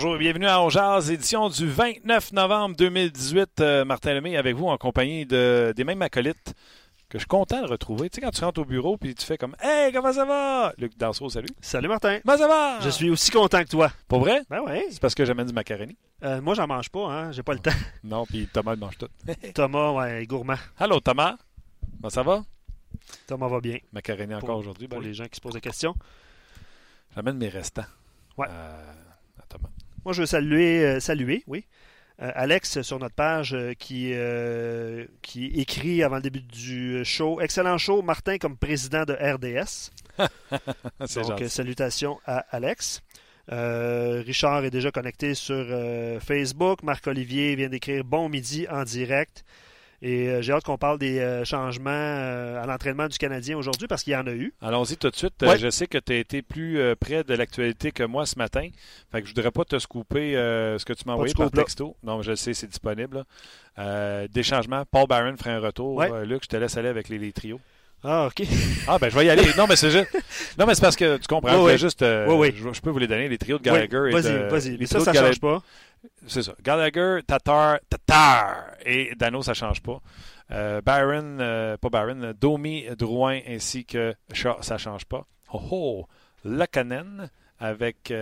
Bonjour et bienvenue à Ongeaz, édition du 29 novembre 2018. Euh, Martin Lemay avec vous en compagnie de, des mêmes acolytes que je suis content de retrouver. Tu sais, quand tu rentres au bureau puis tu fais comme Hey, comment ça va? Luc Danseau, salut. Salut Martin. Comment ça va? Je suis aussi content que toi. Pour vrai? Ben ouais. C'est parce que j'amène du macaroni. Euh, moi, j'en mange pas, hein. J'ai pas le temps. Non, puis Thomas il mange tout. Thomas, ouais, gourmand. Allô, Thomas? Comment ça va? Thomas va bien. Macaroni encore Pour- aujourd'hui. Pour ben, les gens qui se posent des questions. J'amène mes restants. Ouais. Euh, à Thomas. Moi, je veux saluer, euh, saluer oui, euh, Alex sur notre page euh, qui, euh, qui écrit avant le début du show. Excellent show, Martin comme président de RDS. Donc, salutations à Alex. Richard est déjà connecté sur Facebook. Marc-Olivier vient d'écrire Bon midi en direct. Et euh, j'ai hâte qu'on parle des euh, changements euh, à l'entraînement du Canadien aujourd'hui parce qu'il y en a eu. Allons-y tout de suite. Ouais. je sais que tu as été plus près de l'actualité que moi ce matin. Fait que je voudrais pas te scooper ce que tu m'as envoyé par texto. Non, je sais, c'est disponible. des changements. Paul Barron ferait un retour. Ouais. Luc, je te laisse aller avec les, les trios. Ah, OK. Ah, ben je vais y aller. non, mais c'est juste. Non, mais c'est parce que tu comprends. Oui, oui. juste. euh, Oui, oui. Je, je peux vous les donner, les trios de Gallagher. et Vas-y, vas-y. Mais ça, ça Gallagher- change pas. C'est ça. Gallagher, Tatar, Tatar et Dano, ça change pas. Euh, Byron, euh, pas Byron, euh, Domi, Drouin ainsi que Shaw, ça change pas. Oh oh! Lakanen avec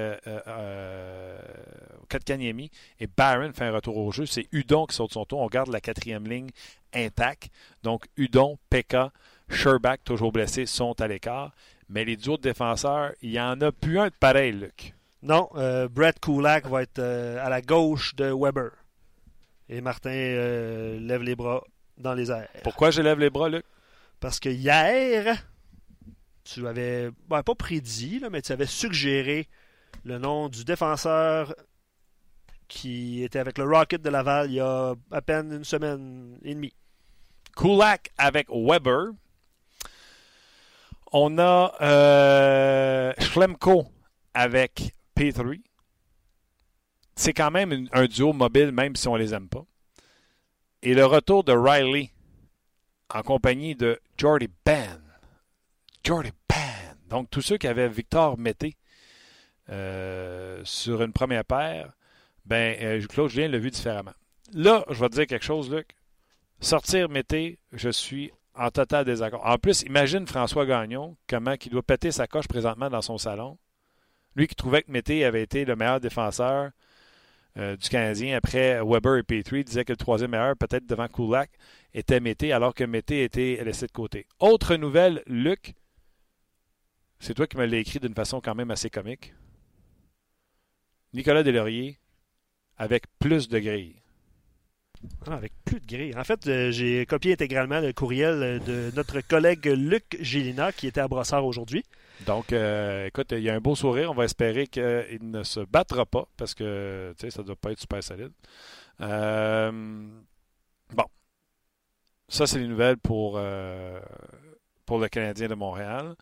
Kotkaniemi et Byron fait un retour au jeu. C'est Udon qui saute son tour. On garde la quatrième ligne intacte. Donc Udon, Pekka, Sherbach, toujours blessés, sont à l'écart. Mais les duos de défenseurs, il n'y en a plus un de pareil, Luc. Non, euh, Brett Kulak va être euh, à la gauche de Weber. Et Martin euh, lève les bras dans les airs. Pourquoi je lève les bras, Luc? Parce que hier, tu avais, ben, pas prédit, là, mais tu avais suggéré le nom du défenseur qui était avec le Rocket de Laval il y a à peine une semaine et demie. Kulak avec Weber. On a euh, Schlemko avec P3. C'est quand même un duo mobile, même si on les aime pas. Et le retour de Riley en compagnie de Jordy Ben. Jordy Ben. Donc, tous ceux qui avaient Victor Mété euh, sur une première paire, ben, euh, Claude Julien l'a vu différemment. Là, je vais te dire quelque chose, Luc. Sortir Mété, je suis en total désaccord. En plus, imagine François Gagnon, comment il doit péter sa coche présentement dans son salon. Lui qui trouvait que Mété avait été le meilleur défenseur euh, du Canadien après Weber et Petrie, disait que le troisième meilleur, peut-être devant Kulak, était Mété, alors que Mété était laissé de côté. Autre nouvelle, Luc, c'est toi qui me l'as écrit d'une façon quand même assez comique. Nicolas Delaurier avec plus de grilles. Ah, avec plus de gris. En fait, euh, j'ai copié intégralement le courriel euh, de notre collègue Luc Gélina qui était à Brossard aujourd'hui. Donc, euh, écoute, il y a un beau sourire. On va espérer qu'il ne se battra pas parce que tu sais, ça ne doit pas être super solide. Euh, bon. Ça, c'est les nouvelles pour, pour le Canadien de Montréal.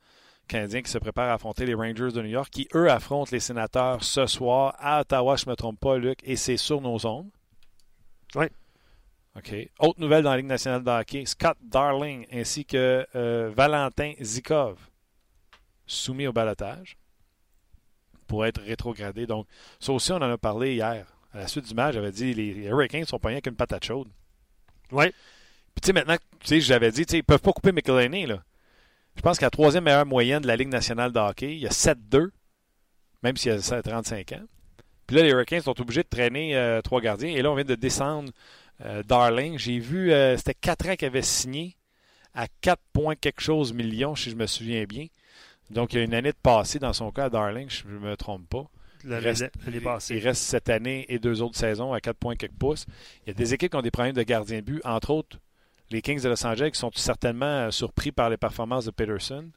Canadien qui se prépare à affronter les Rangers de New York, qui, eux, affrontent les sénateurs ce soir à Ottawa, je ne me trompe pas, Luc, et c'est sur nos ondes. Oui. OK. Autre nouvelle dans la Ligue nationale de hockey, Scott Darling ainsi que euh, Valentin Zikov soumis au balotage pour être rétrogradé. Donc, ça aussi, on en a parlé hier. À la suite du match, j'avais dit les, les Hurricanes sont pognés avec une patate chaude. Oui. Puis, tu sais, maintenant, tu sais, j'avais dit, tu sais, ils peuvent pas couper McElhaney, là. Je pense qu'à la troisième meilleure moyenne de la Ligue nationale de hockey, il y a 7-2, même s'il a 35 ans. Puis là, les Hurricanes sont obligés de traîner euh, trois gardiens. Et là, on vient de descendre Darling. J'ai vu, euh, c'était 4 ans qu'il avait signé à 4 points quelque chose millions, si je me souviens bien. Donc, il y a une année de passé dans son cas à Darling, si je ne me trompe pas. Il reste, il cette année et deux autres saisons à 4 points quelques pouces. Il y a des équipes qui ont des problèmes de gardien de but, entre autres les Kings de Los Angeles qui sont certainement euh, surpris par les performances de Peterson.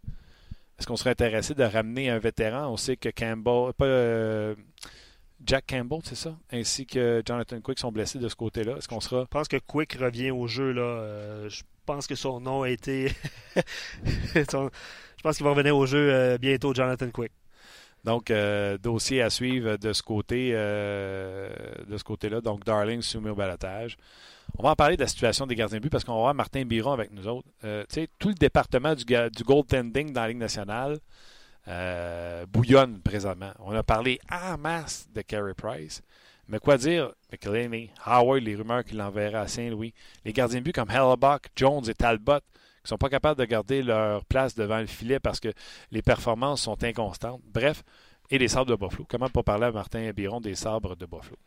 Est-ce qu'on serait intéressé de ramener un vétéran? On sait que Campbell, pas euh, Jack Campbell, c'est ça, ainsi que Jonathan Quick sont blessés de ce côté-là. Est-ce qu'on sera Je pense que Quick revient au jeu. Là. Euh, je pense que son nom a été. Son- Je pense qu'il va revenir au jeu euh, bientôt, Jonathan Quick. donc euh, dossier à suivre de ce côté, de ce côté-là. Donc Darling soumis au balotage. On va en parler de la situation des gardiens de but parce qu'on va avoir Martin Biron avec nous autres. Tu sais, tout le département du, du goaltending dans la Ligue nationale euh, bouillonne présentement. On a parlé en masse de Carey Price. Mais quoi dire? McElhaney, Howard, les rumeurs qu'il l'enverrait à Saint-Louis. Les gardiens de but comme Hellebuck, Jones et Talbot qui sont pas capables de garder leur place devant le filet parce que les performances sont inconstantes. Bref, et les sabres de Buffalo. Comment pas parler à Martin Biron des sabres de Buffalo?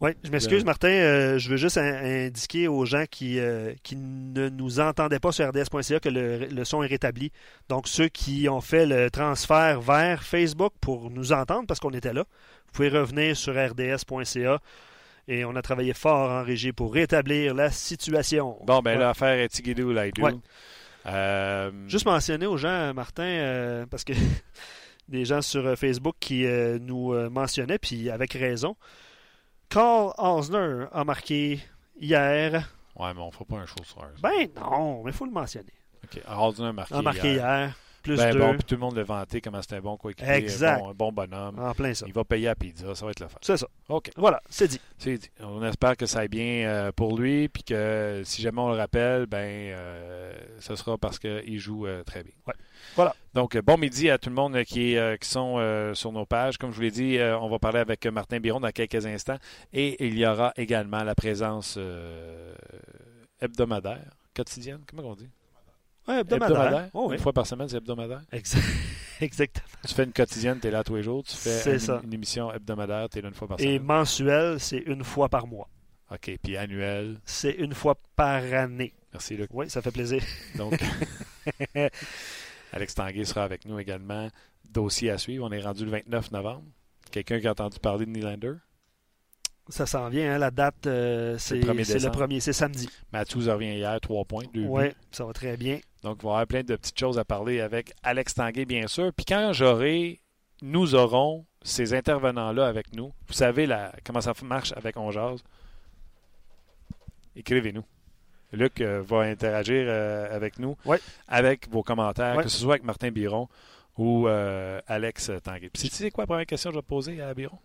Oui, je m'excuse, Le- Martin. euh, je veux juste in- indiquer aux gens qui, euh, qui ne nous entendaient pas sur rds.ca que le, le son est rétabli. Donc, ceux qui ont fait le transfert vers Facebook pour nous entendre, parce qu'on était là, vous pouvez revenir sur rds.ca. Et on a travaillé fort en régie pour rétablir la situation. Bon, ben Ouais. l'affaire est Tigidou Laidu. Ouais. Euh, Juste mentionner aux gens, Martin, euh, parce que des gens sur euh, Facebook qui euh, nous euh, mentionnaient, puis avec raison. Carl Osner a marqué hier. Ouais, mais on fera pas un show sur. Ben non, mais il faut le mentionner. OK. Haldner a marqué. A marqué hier. hier. Plus Ben bon, puis tout le monde l'a vanté comment c'était un bon coéquipier, Exact. un bon, un bon bonhomme. En plein ça. Il va payer à pizza, ça va être le fun. C'est ça. OK. Voilà, c'est dit. C'est dit. On espère que ça aille bien euh, pour lui, puis que si jamais on le rappelle, ben euh, ce sera parce qu'il joue euh, très bien. Ouais. Voilà. Donc, bon midi à tout le monde qui, est, qui sont sur nos pages. Comme je vous l'ai dit, on va parler avec Martin Biron dans quelques instants. Et il y aura également la présence hebdomadaire, quotidienne, comment on dit? Ouais, hebdomadaire. Oh, oui. Une fois par semaine, c'est hebdomadaire? Exact. Exactement. Tu fais une quotidienne, tu es là tous les jours. Tu fais une, émission hebdomadaire, tu es là une fois par Et semaine. mensuel, c'est une fois par mois. OK. Puis annuel? C'est une fois par année. Merci, Luc. Oui, ça fait plaisir. Donc, Alex Tanguay sera avec nous également. Dossier à suivre. On est rendu le 29 novembre. Quelqu'un qui a entendu parler de Nylander? Ça s'en vient, hein, la date, euh, C'est le 1er c'est le décembre. premier, c'est samedi. Matthews revient hier, 3 points, 2 Oui, ça va très bien. Donc, il va y avoir plein de petites choses à parler avec Alex Tanguay, bien sûr. Puis quand j'aurai, nous aurons ces intervenants-là avec nous. Vous savez la, comment ça marche avec On Jase? Écrivez-nous. Luc euh, va interagir euh, avec nous, Ouais. avec vos commentaires, Ouais. que ce soit avec Martin Biron ou Alex Tanguay. Puis, tu sais quoi la première question que je vais te poser à Biron?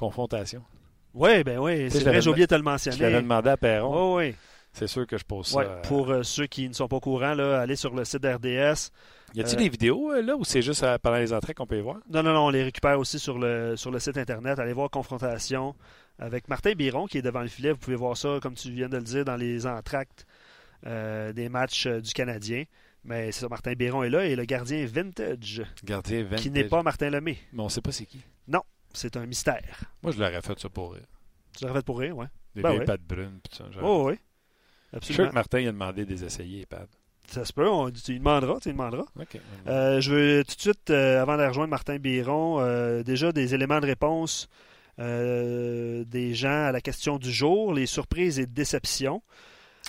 Confrontation. Oui, ben oui, c'est vrai, j'ai oublié de te le Je l'avais mentionner. demandé à Perron. Oui, oui. C'est sûr que je pose ça. Ouais, euh, pour euh, ceux qui ne sont pas au courant, là, allez sur le site d'RDS. Y a-t-il euh, des vidéos euh, là ou c'est juste pendant les entrées qu'on peut les voir? Non, non, non, on les récupère aussi sur le, sur le site Internet. Allez voir Confrontation avec Martin Biron qui est devant le filet. Vous pouvez voir ça, comme tu viens de le dire, dans les entractes euh, des matchs du Canadien. Mais c'est ça, Martin Biron est là et le gardien vintage, Gardien 20. qui n'est pas Martin Lemay. Mais on sait pas c'est qui. C'est un mystère. Moi, je l'aurais fait ça pour rire. Tu l'aurais fait pour rire, ouais. Des Ben vieilles ouais. pattes brunes. Pis ça, Oh, oui. je suis sûr Absolument. que Martin il a demandé des essayés, les pads. Ça se peut, on- tu lui demanderas, tu lui demanderas. Euh, je veux tout de suite, euh, avant de rejoindre Martin Biron, euh, déjà des éléments de réponse des gens à la question du jour, les surprises et déceptions.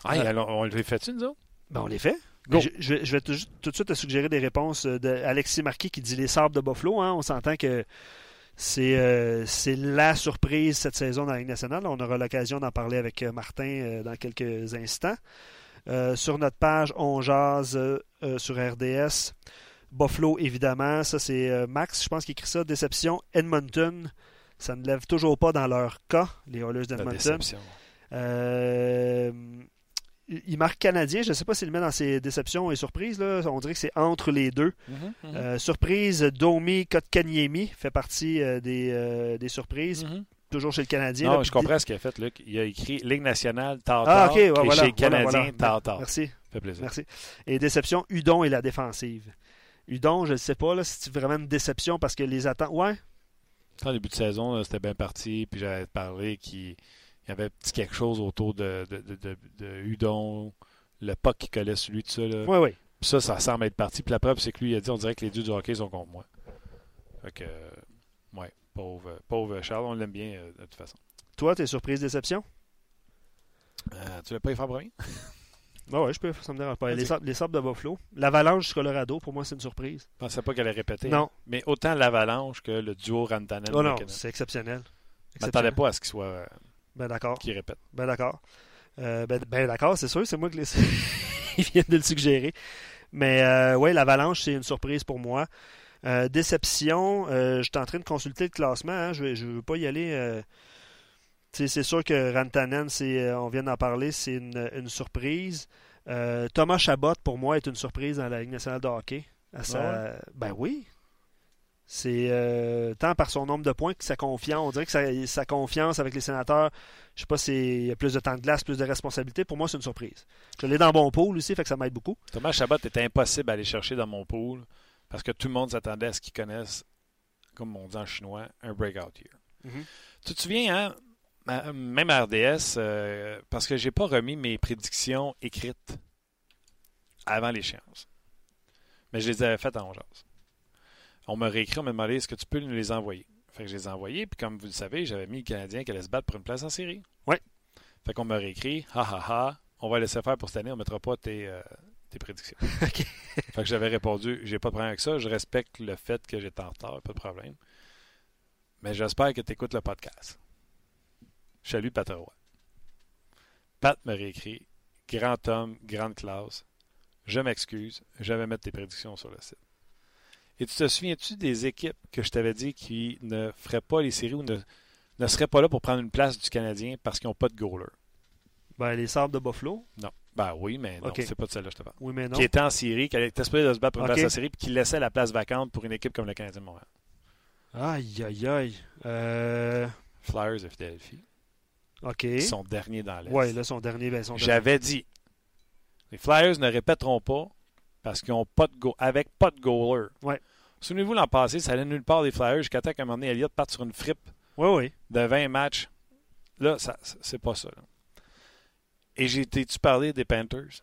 Ah, alors, on le fait-tu, nous autres? Ben, on les fait. Go. Je, je vais- je vais tout, tout de suite te suggérer des réponses d'Alexis Marquis qui dit les sabres de Buffalo. hein. On s'entend que c'est euh, c'est la surprise cette saison dans la Ligue nationale. On aura l'occasion d'en parler avec euh, Martin euh, dans quelques instants. Euh, sur notre page, on jase sur RDS. Buffalo, évidemment. Ça, c'est Max, je pense, qui écrit ça. Déception. Edmonton. Ça ne lève toujours pas dans leur cas, les Oilers d'Edmonton. Il marque canadien. Je ne sais pas s'il le met dans ses déceptions et surprises. Là. On dirait que c'est entre les deux. Mhm, mhm. Euh, surprise, Domi Kotkaniemi fait partie euh, des, euh, des surprises. Mhm. Toujours chez le Canadien. Non, là, je comprends ce qu'il a fait, Luc. Il a écrit Ligue nationale, tard, Ah, ok, ouais, et voilà, chez voilà, Canadien, voilà. tard, tard. Merci, Ça fait plaisir. merci. Et déception, Udon et la défensive. Udon, je ne sais pas là, si c'est vraiment une déception parce que les attentes. Ouais, En début de saison, c'était bien parti, puis j'avais parlé qu'il y avait petit quelque chose autour de, de, de, de, Udon, le puck qui collait sur lui, tout ça. Là. Oui, oui. Puis ça, ça semble être parti. Puis la preuve, c'est que lui, il a dit on dirait que les dieux du hockey sont contre moi. Fait que, ouais, pauvre, pauvre Charles, on l'aime bien de toute façon. Toi, tes surprises, déceptions? Euh, Tu veux pas y faire premier ah oui, je peux, ça me dérange pas. Les, sables, de Buffalo. L'avalanche du Colorado, pour moi, c'est une surprise. Je pensais pas qu'elle allait répéter. Non. Mais autant l'avalanche que le duo Rantanen. Oh non, c'est exceptionnel. Je m'attendais pas à ce qu'il soit. Euh, ben d'accord. Qui répète. Ben d'accord. Euh, ben, ben, d'accord, c'est sûr, c'est moi qui les... Viennent de le suggérer. Mais euh, oui, l'avalanche, c'est une surprise pour moi. déception, je suis en train de consulter le classement. Hein. je ne veux pas y aller. c'est sûr que Rantanen, on vient d'en parler, c'est une, une, surprise. Euh, Thomas Chabot, pour moi, est une surprise dans la Ligue nationale de hockey. Ah ben oui. C'est euh, tant par son nombre de points que sa confiance. On dirait que sa, confiance avec les sénateurs, je sais pas s'il y a plus de temps de glace, plus de responsabilités. Pour moi, c'est une surprise. Je l'ai dans mon pool aussi, fait que ça m'aide beaucoup. Thomas Chabot était impossible à aller chercher dans mon pool parce que tout le monde s'attendait à ce qu'il connaisse, comme on dit en chinois, un breakout year. Mm-hmm. Tu te souviens, hein? Même à RDS, euh, parce que j'ai pas remis mes prédictions écrites avant l'échéance. Mais je les avais faites en 11 On m'a réécrit, on m'a demandé est-ce que tu peux nous les envoyer? Fait que je les ai envoyés, puis comme vous le savez, j'avais mis le Canadien qui allait se battre pour une place en série. Oui. Fait qu'on m'a réécrit ha ha ha, on va laisser faire pour cette année, on mettra pas tes, euh, tes prédictions. OK. Fait que j'avais répondu j'ai pas de problème avec ça, je respecte le fait que j'étais en retard, pas de problème. Mais j'espère que tu écoutes le podcast. Salut Pat Roy. Pat me réécrit Grand homme, grande classe. Je m'excuse, je vais mettre tes prédictions sur le site. Et tu te souviens-tu des équipes que je t'avais dit qui ne feraient pas les séries ou ne, ne seraient pas là pour prendre une place du Canadien parce qu'ils n'ont pas de goaler? Ben, les Sables de Buffalo? Non. Ben oui, mais non, c'est pas de celle-là je te parle. Oui, mais non. Qui était en série, qui était espéré de se battre pour une place en série, puis qui laissait la place vacante pour une équipe comme le Canadien de Montréal. Aïe, aïe, aïe. Euh... Flyers de Philadelphie. OK. Son dernier dans l'Est. Oui, là, son dernier. Ben, J'avais dit, les Flyers ne répéteront pas parce qu'ils n'ont pas de go avec pas de goaler. Ouais. Souvenez-vous, l'an passé, ça allait nulle part des Flyers jusqu'à temps qu'à un moment donné, Elliott parte sur une frippe oui, oui. de 20 matchs. Là, ça, c'est pas ça. Et j'ai été-tu parler des Panthers?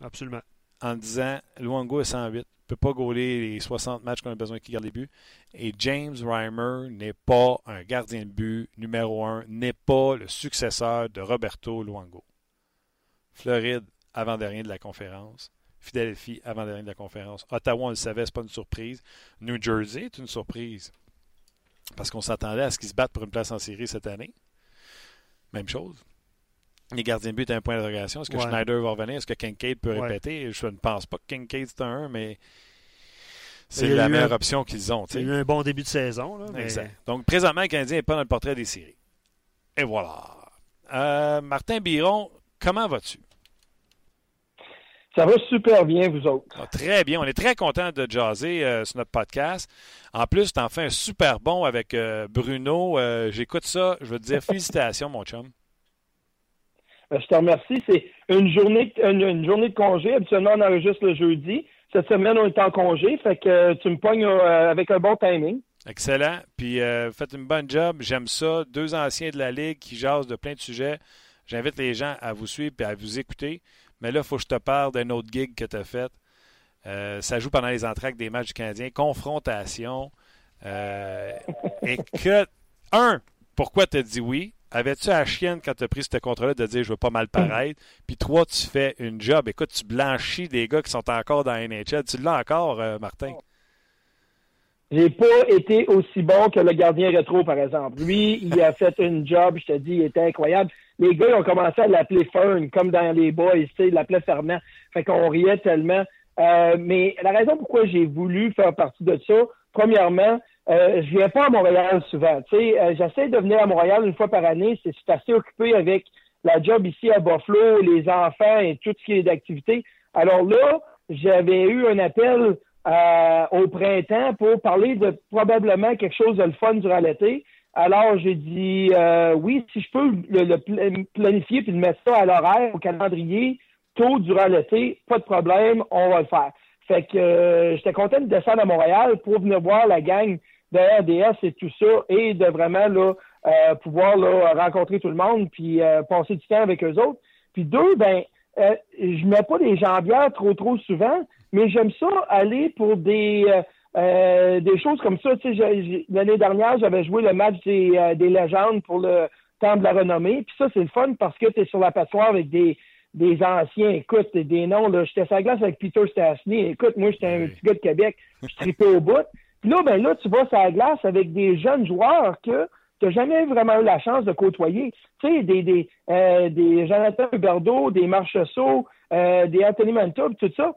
Absolument. En disant, Luango est 108 ne peut pas gauler les 60 matchs qu'on a besoin qu'il garde les buts. Et James Reimer n'est pas un gardien de but numéro un, n'est pas le successeur de Roberto Luango. Floride, avant-dernier de la conférence. Philadelphie, avant-dernier de la conférence. Ottawa, on le savait, ce pas une surprise. New Jersey est une surprise. Parce qu'on s'attendait à ce qu'ils se battent pour une place en série cette année. Même chose. Les gardiens de but à un point d'interrogation. Est-ce que Schneider va revenir? Est-ce que Kincaid peut répéter? Je ne pense pas que Kincaid c'est un 1, mais c'est la meilleure option qu'ils ont. Il y a eu un bon début de saison. Là, Exact. Donc, présentement, le Canadien n'est pas dans le portrait des séries. Et voilà. Euh, Martin Biron, comment vas-tu? Ça va super bien, vous autres. Ah, très bien. On est très content de jaser euh, sur notre podcast. En plus, tu en fais un super bon avec euh, Bruno. J'écoute ça. Je veux te dire félicitations, mon chum. Je te remercie. C'est une journée, une, journée de congé. Habituellement, on enregistre le jeudi. Cette semaine, on est en congé. Fait que euh, tu me pognes euh, avec un bon timing. Excellent. Puis, euh, faites une bonne job. J'aime ça. Deux anciens de la Ligue qui jasent de plein de sujets. J'invite les gens à vous suivre et à vous écouter. Mais là, il faut que je te parle d'un autre gig que tu as fait. ça joue pendant les entractes des matchs du Canadien. Confrontation. et que, un, pourquoi tu as dit oui? Avais-tu la chienne quand tu as pris ce contrat-là de dire je veux pas mal paraître? Puis trois, tu fais une job. Écoute, tu blanchis des gars qui sont encore dans NHL. Tu l'as encore, euh, Martin? J'ai pas été aussi bon que le gardien rétro, par exemple. Lui, il a fait une job, je te dis, il était incroyable. Les gars, ont commencé à l'appeler Fern, comme dans les boys, tu sais, ils l'appelaient Fernand. Fait qu'on riait tellement. Euh, mais la raison pourquoi j'ai voulu faire partie de ça, premièrement, euh, je viens pas à Montréal souvent. Tu sais, euh, j'essaie de venir à Montréal une fois par année. C'est, assez occupé avec la job ici à Buffalo, les enfants et tout ce qui est d'activité. Alors là, j'avais eu un appel euh, au printemps pour parler de probablement quelque chose de le fun durant l'été. Alors, j'ai dit euh, oui, si je peux le, planifier puis le mettre ça à l'horaire, au calendrier, tôt durant l'été, pas de problème, on va le faire. Fait que j'étais content de descendre à Montréal pour venir voir la gang de RDS et tout ça, et de vraiment là, euh, pouvoir là, rencontrer tout le monde, puis euh, passer du temps avec eux autres. Puis deux, ben, euh, je mets pas des jambières trop trop souvent, mais j'aime ça aller pour des des choses comme ça. L'année dernière, j'avais joué le match des, des légendes pour le temps de la renommée. Puis ça, c'est le fun parce que tu es sur la passoire avec des des anciens, écoute, des noms, là, j'étais sur la glace avec Peter Stastny, écoute, moi, j'étais un petit gars de Québec, je tripais au bout. Puis là, ben là, tu vas sur la glace avec des jeunes joueurs que tu n'as jamais vraiment eu la chance de côtoyer. Tu sais, des, des, euh, des Jonathan Huberdeau, des Marchessault, euh, des Anthony Manta, tout ça.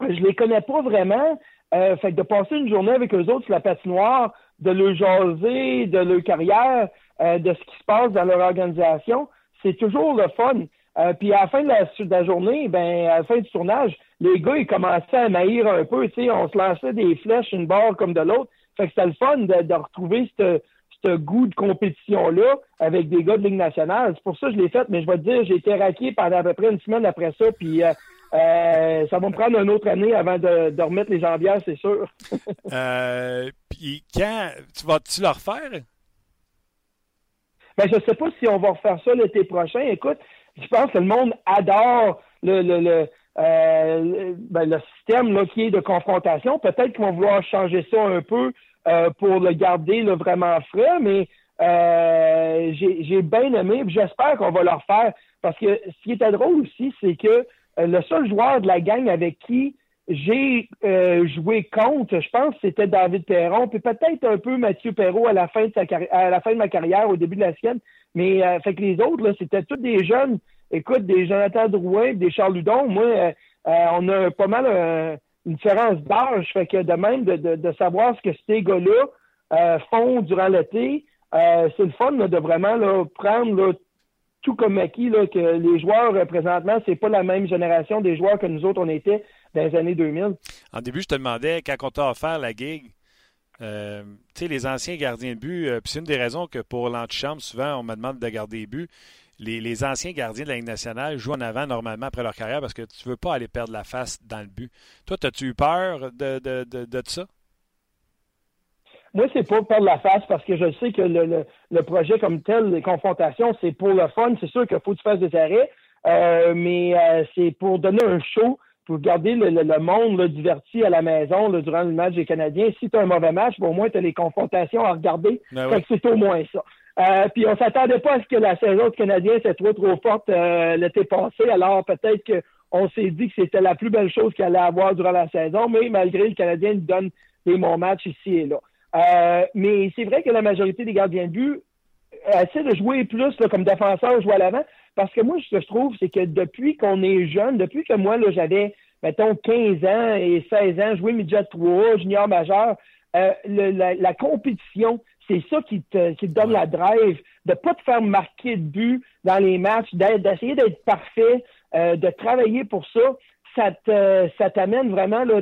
Je les connais pas vraiment. Euh, fait que de passer une journée avec eux autres sur la patinoire, de leur jaser, de leur carrière, euh, de ce qui se passe dans leur organisation, c'est toujours le fun. Euh, puis à la fin de la, journée, ben à la fin du tournage, les gars ils commençaient à maillir un peu, tu sais, on se lançait des flèches une barre comme de l'autre. Fait que c'était le fun de, retrouver ce goût de compétition-là avec des gars de Ligue nationale. C'est pour ça que je l'ai fait, mais je vais te dire, j'ai été raqué pendant à peu près une semaine après ça, puis euh, euh, ça va me prendre une autre année avant de, remettre les jambières, c'est sûr. puis quand tu vas-tu le refaire? Ben, je sais pas si on va refaire ça l'été prochain. Écoute, je pense que le monde adore le, le, le, euh, ben, le système là, qui est de confrontation. Peut-être qu'ils vont vouloir changer ça un peu euh, pour le garder là, vraiment frais, mais euh, j'ai bien aimé. J'espère qu'on va le refaire. Parce que ce qui était drôle aussi, c'est que le seul joueur de la gang avec qui j'ai joué contre, je pense, c'était David Perron, puis peut-être un peu Mathieu Perrault à la fin de sa à la fin de ma carrière, au début de la sienne. Mais euh, fait que les autres, là, c'était tous des jeunes. Écoute, des Jonathan Drouin, des Charles Ludon. Moi, euh, euh, on a pas mal une différence d'âge. Fait que de même de, de, savoir ce que ces gars-là font durant l'été, c'est le fun de vraiment là, prendre tout comme acquis là, que les joueurs présentement, c'est pas la même génération des joueurs que nous autres on était dans les années 2000. En début, je te demandais quand on t'a offert la gig, euh, tu sais, les anciens gardiens de but, euh, c'est une des raisons que pour l'antichambre, souvent, on me demande de garder les buts. Les, anciens gardiens de la Ligue nationale jouent en avant normalement après leur carrière parce que tu ne veux pas aller perdre la face dans le but. Toi, as-tu eu peur de, de, de, ça? Moi, c'est pas perdre la face parce que je sais que le, le, projet comme tel, les confrontations, c'est pour le fun. C'est sûr qu'il faut que tu fasses des arrêts, euh, mais c'est pour donner un show pour garder le, monde diverti à la maison durant le match des Canadiens. Si tu as un mauvais match, au moins tu as les confrontations à regarder. Ben c'est au moins ça. Euh, puis on s'attendait pas à ce que la saison du Canadien soit trop trop forte euh, l'été passé. Alors peut-être qu'on s'est dit que c'était la plus belle chose qu'il allait avoir durant la saison, mais malgré le Canadien nous donne des bons matchs ici et là. Euh, mais c'est vrai que la majorité des gardiens de but essaient de jouer plus comme défenseur, jouer à l'avant. Parce que moi, ce que je trouve, c'est que depuis qu'on est jeune, depuis que moi, là, j'avais, mettons, 15 ans et 16 ans, joué midget 3, junior majeur, euh, la, compétition, c'est ça qui te, qui te donne la drive, de pas te faire marquer de but dans les matchs, d'essayer d'être parfait, euh, de travailler pour ça. Ça te, ça t'amène vraiment là,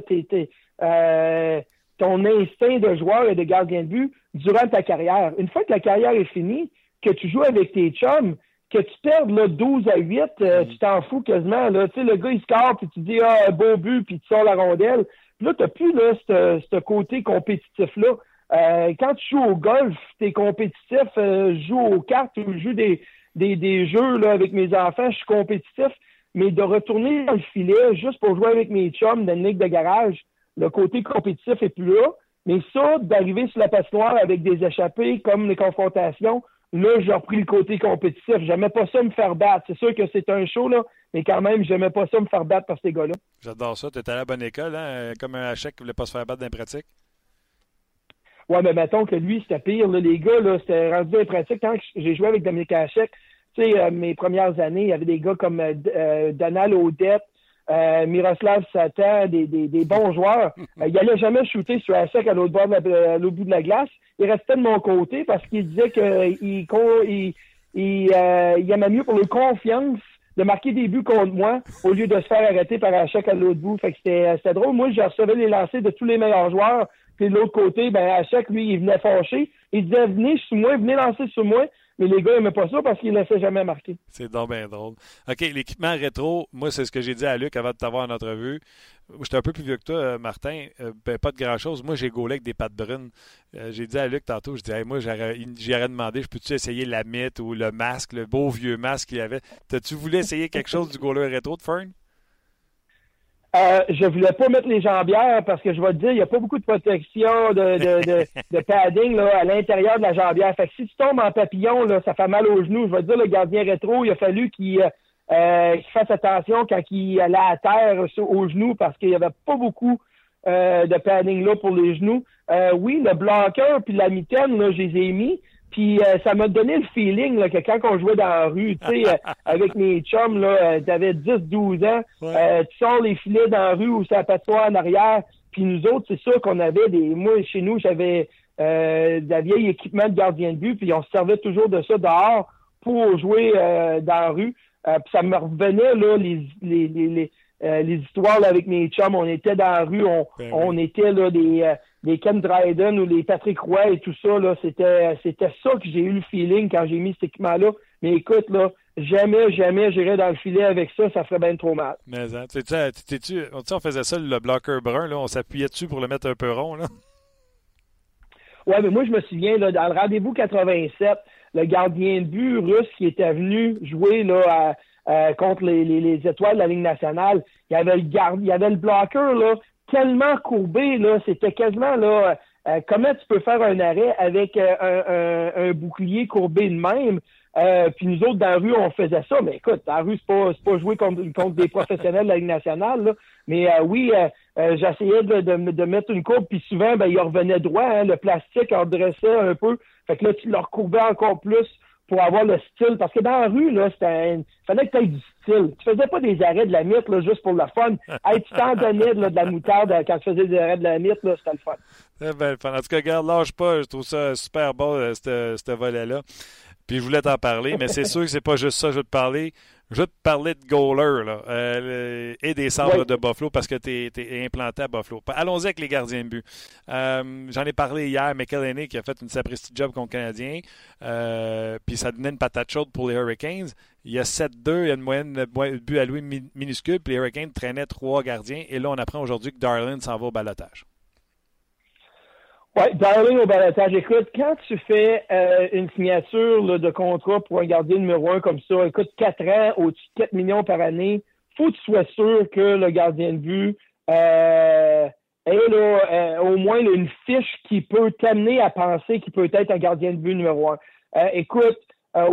euh, ton instinct de joueur et de gardien de but durant ta carrière. Une fois que la carrière est finie, que tu joues avec tes chums, que tu perdes là, 12 à 8, euh, mm. tu t'en fous quasiment. Là. Tu sais, le gars, il score, puis tu dis Ah, beau but, puis tu sors la rondelle. Puis là, tu n'as plus là, ce côté compétitif-là. Euh, quand tu joues au golf, tu es compétitif, euh, je joue aux cartes ou je joue des, des, des jeux là, avec mes enfants, je suis compétitif. Mais de retourner dans le filet juste pour jouer avec mes chums dans une ligue de garage, le côté compétitif est plus là. Mais ça, d'arriver sur la patinoire avec des échappées comme les confrontations, Là, j'ai repris le côté compétitif. J'aimais pas ça me faire battre. C'est sûr que c'est un show, là, mais quand même, j'aimais pas ça me faire battre par ces gars-là. J'adore ça. Tu étais à la bonne école, hein? comme un Hachek qui voulait pas se faire battre dans les pratiques? Ouais, mais mettons que lui, c'était pire. Les gars, là, c'était rendu dans les pratiques. Quand j'ai joué avec Dominique Hachek, tu sais, euh, mes premières années, il y avait des gars comme euh, euh Donald Odette, euh, Miroslav Satan, des, des, des, bons joueurs. Euh, il n'allait jamais shooter sur la sec à l'autre bout de la glace. Il restait de mon côté parce qu'il disait qu'il il, il, euh, il, aimait mieux pour le confiance de marquer des buts contre moi au lieu de se faire arrêter par un à l'autre bout. Fait que c'était drôle. Moi, je recevais les lancers de tous les meilleurs joueurs. Puis de l'autre côté, ben, à lui, il venait fâché. Il disait, venez sur moi, venez lancer sur moi. Mais les gars n'aimaient pas ça parce qu'ils ne laissaient jamais marquer. C'est donc drôle. OK, l'équipement rétro, moi, c'est ce que j'ai dit à Luc avant de t'avoir en entrevue. J'étais un peu plus vieux que toi, euh, Martin. Euh, ben, pas de grand-chose. Moi, j'ai gaulé avec des pattes brunes. Euh, j'ai dit à Luc tantôt, je dis, moi, j'aurais demandé, je peux-tu essayer la mythe ou le masque, le beau vieux masque qu'il avait? T'as-tu voulu essayer quelque chose du gauleur rétro de Fern? Euh, je voulais pas mettre les jambières parce que je vais te dire, il n'y a pas beaucoup de protection de, de, de, padding là, à l'intérieur de la jambière. Fait que si tu tombes en papillon, là, ça fait mal aux genoux. Je vais te dire, le gardien rétro, il a fallu qu'il euh, fasse attention quand il allait à terre aux genoux parce qu'il n'y avait pas beaucoup euh, de padding là pour les genoux. Euh, oui, le bloqueur puis la mitaine, là, je les ai mis. Puis euh, ça m'a donné le feeling là, que quand on jouait dans la rue, tu sais, euh, avec mes chums, là, euh, t'avais 10-12 ans, tu sors les filets dans la rue ou ça toi en arrière. Puis nous autres, c'est sûr qu'on avait des. Moi, chez nous, j'avais euh, de vieille équipement de gardien de but, puis on se servait toujours de ça dehors pour jouer dans la rue. puis ça me revenait là les les, les, les, histoires là, avec mes chums. On était dans la rue, on, ben on était là des les Ken Dryden ou les Patrick Roy et tout ça, là, c'était, c'était ça que j'ai eu le feeling quand j'ai mis cet équipement-là. Mais écoute, là, jamais, jamais j'irais dans le filet avec ça, ça ferait bien trop mal. Mais, hein, tu sais, on faisait ça, le bloqueur brun, là, on s'appuyait dessus pour le mettre un peu rond, là. Ouais, mais moi, je me souviens, là, dans le rendez-vous 87, le gardien de but russe qui était venu jouer, là, contre les, les, étoiles de la Ligue nationale, il y avait le garde, il y avait le bloqueur, là, tellement courbé, là, c'était quasiment là. Euh, comment tu peux faire un arrêt avec euh, un, bouclier courbé de même? Euh, puis nous autres, dans la rue, on faisait ça. Mais écoute, dans la rue, c'est pas, pas jouer contre, contre des professionnels de la Ligue nationale. Là. Mais oui, j'essayais de, de, mettre une courbe, puis souvent, ben, il revenait droit. Hein, le plastique redressait un peu. Fait que là, tu le recourbais encore plus pour avoir le style. Parce que dans la rue, là, il fallait que tu aies du style. Tu faisais pas des arrêts de la mythe là, juste pour le fun. hey, tu t'en donnais de la moutarde quand tu faisais des arrêts de la mythe, là, c'était le fun. Eh ben, en tout cas, regarde, lâche pas. Je trouve ça super beau, euh, ce volet-là. Puis je voulais t'en parler, mais c'est sûr que c'est pas juste ça que je veux te parler. Je veux te parler de goaler là, euh, et des sabres de Buffalo parce que tu es, implanté à Buffalo. Allons-y avec les gardiens de but. Euh, j'en ai parlé hier, McElhenney qui a fait une sapristi job contre le Canadien, euh, puis ça donnait une patate chaude pour les Hurricanes. Il y a 7-2, il y a une moyenne de but à lui minuscule, puis les Hurricanes traînaient trois gardiens. Et là, on apprend aujourd'hui que Darlin s'en va au balotage. Oui, Darling au balotage. Écoute, quand tu fais euh, une signature de contrat pour un gardien numéro un comme ça, écoute, 4 ans, au-dessus de 4 millions par année, faut que tu sois sûr que le gardien de but euh, ait là, euh, au moins une fiche qui peut t'amener à penser qu'il peut être un gardien de but numéro un. Euh, écoute,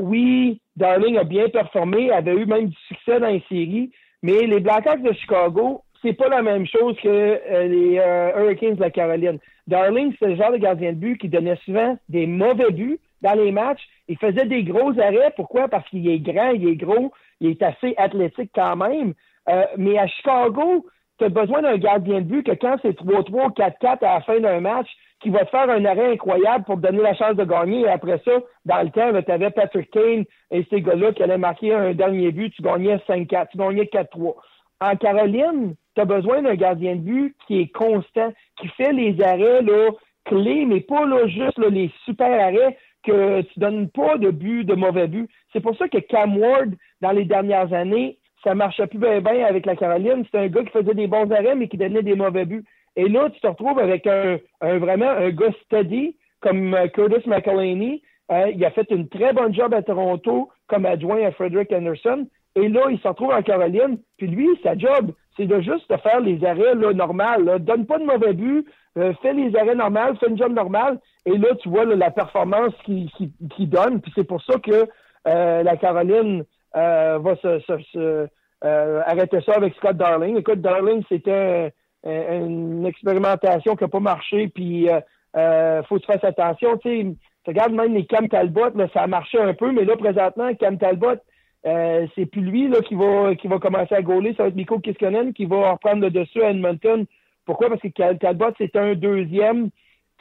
oui, Darling a bien performé, avait eu même du succès dans les séries, mais les Blackhawks de Chicago, c'est pas la même chose que euh, les euh, Hurricanes de la Caroline. Darling, c'est le genre de gardien de but qui donnait souvent des mauvais buts dans les matchs. Il faisait des gros arrêts. Pourquoi? Parce qu'il est grand, il est gros, il est assez athlétique quand même. Euh, mais à Chicago, tu as besoin d'un gardien de but que quand c'est 3-3, 4-4 à la fin d'un match, qui va te faire un arrêt incroyable pour te donner la chance de gagner. Et après ça, dans le temps, tu avais Patrick Kane et ces gars-là qui allaient marquer un dernier but, tu gagnais 5-4, tu gagnais 4-3. En Caroline, tu as besoin d'un gardien de but qui est constant, qui fait les arrêts là, clés, mais pas là, juste les super arrêts que tu donnes pas de but, de mauvais but. C'est pour ça que Cam Ward, dans les dernières années, ça marchait plus bien, bien avec la Caroline. C'est un gars qui faisait des bons arrêts, mais qui donnait des mauvais buts. Et là, tu te retrouves avec un, vraiment un gars steady comme euh, Curtis McElhaney. Euh, il a fait une très bonne job à Toronto comme adjoint à Frederick Anderson. Et là, il se retrouve en Caroline. Puis lui, sa job, c'est de juste faire les arrêts là, normaux. Donne pas de mauvais but, euh, fais les arrêts normaux, fais une job normale, et là, tu vois la performance qui, qui, donne. Puis c'est pour ça que euh, la Caroline euh, va se, arrêter ça avec Scott Darling. Écoute, Darling, c'était une expérimentation qui n'a pas marché, puis il faut que tu fasses attention. Tu regardes même les Cam Talbot, ça a marché un peu, mais là, présentement, Cam Talbot, euh, c'est plus lui là, qui va qui va commencer à gauler, ça va être Miko Kiskonen qui va reprendre le dessus à Edmonton. Pourquoi? Parce que Talbot, c'est un deuxième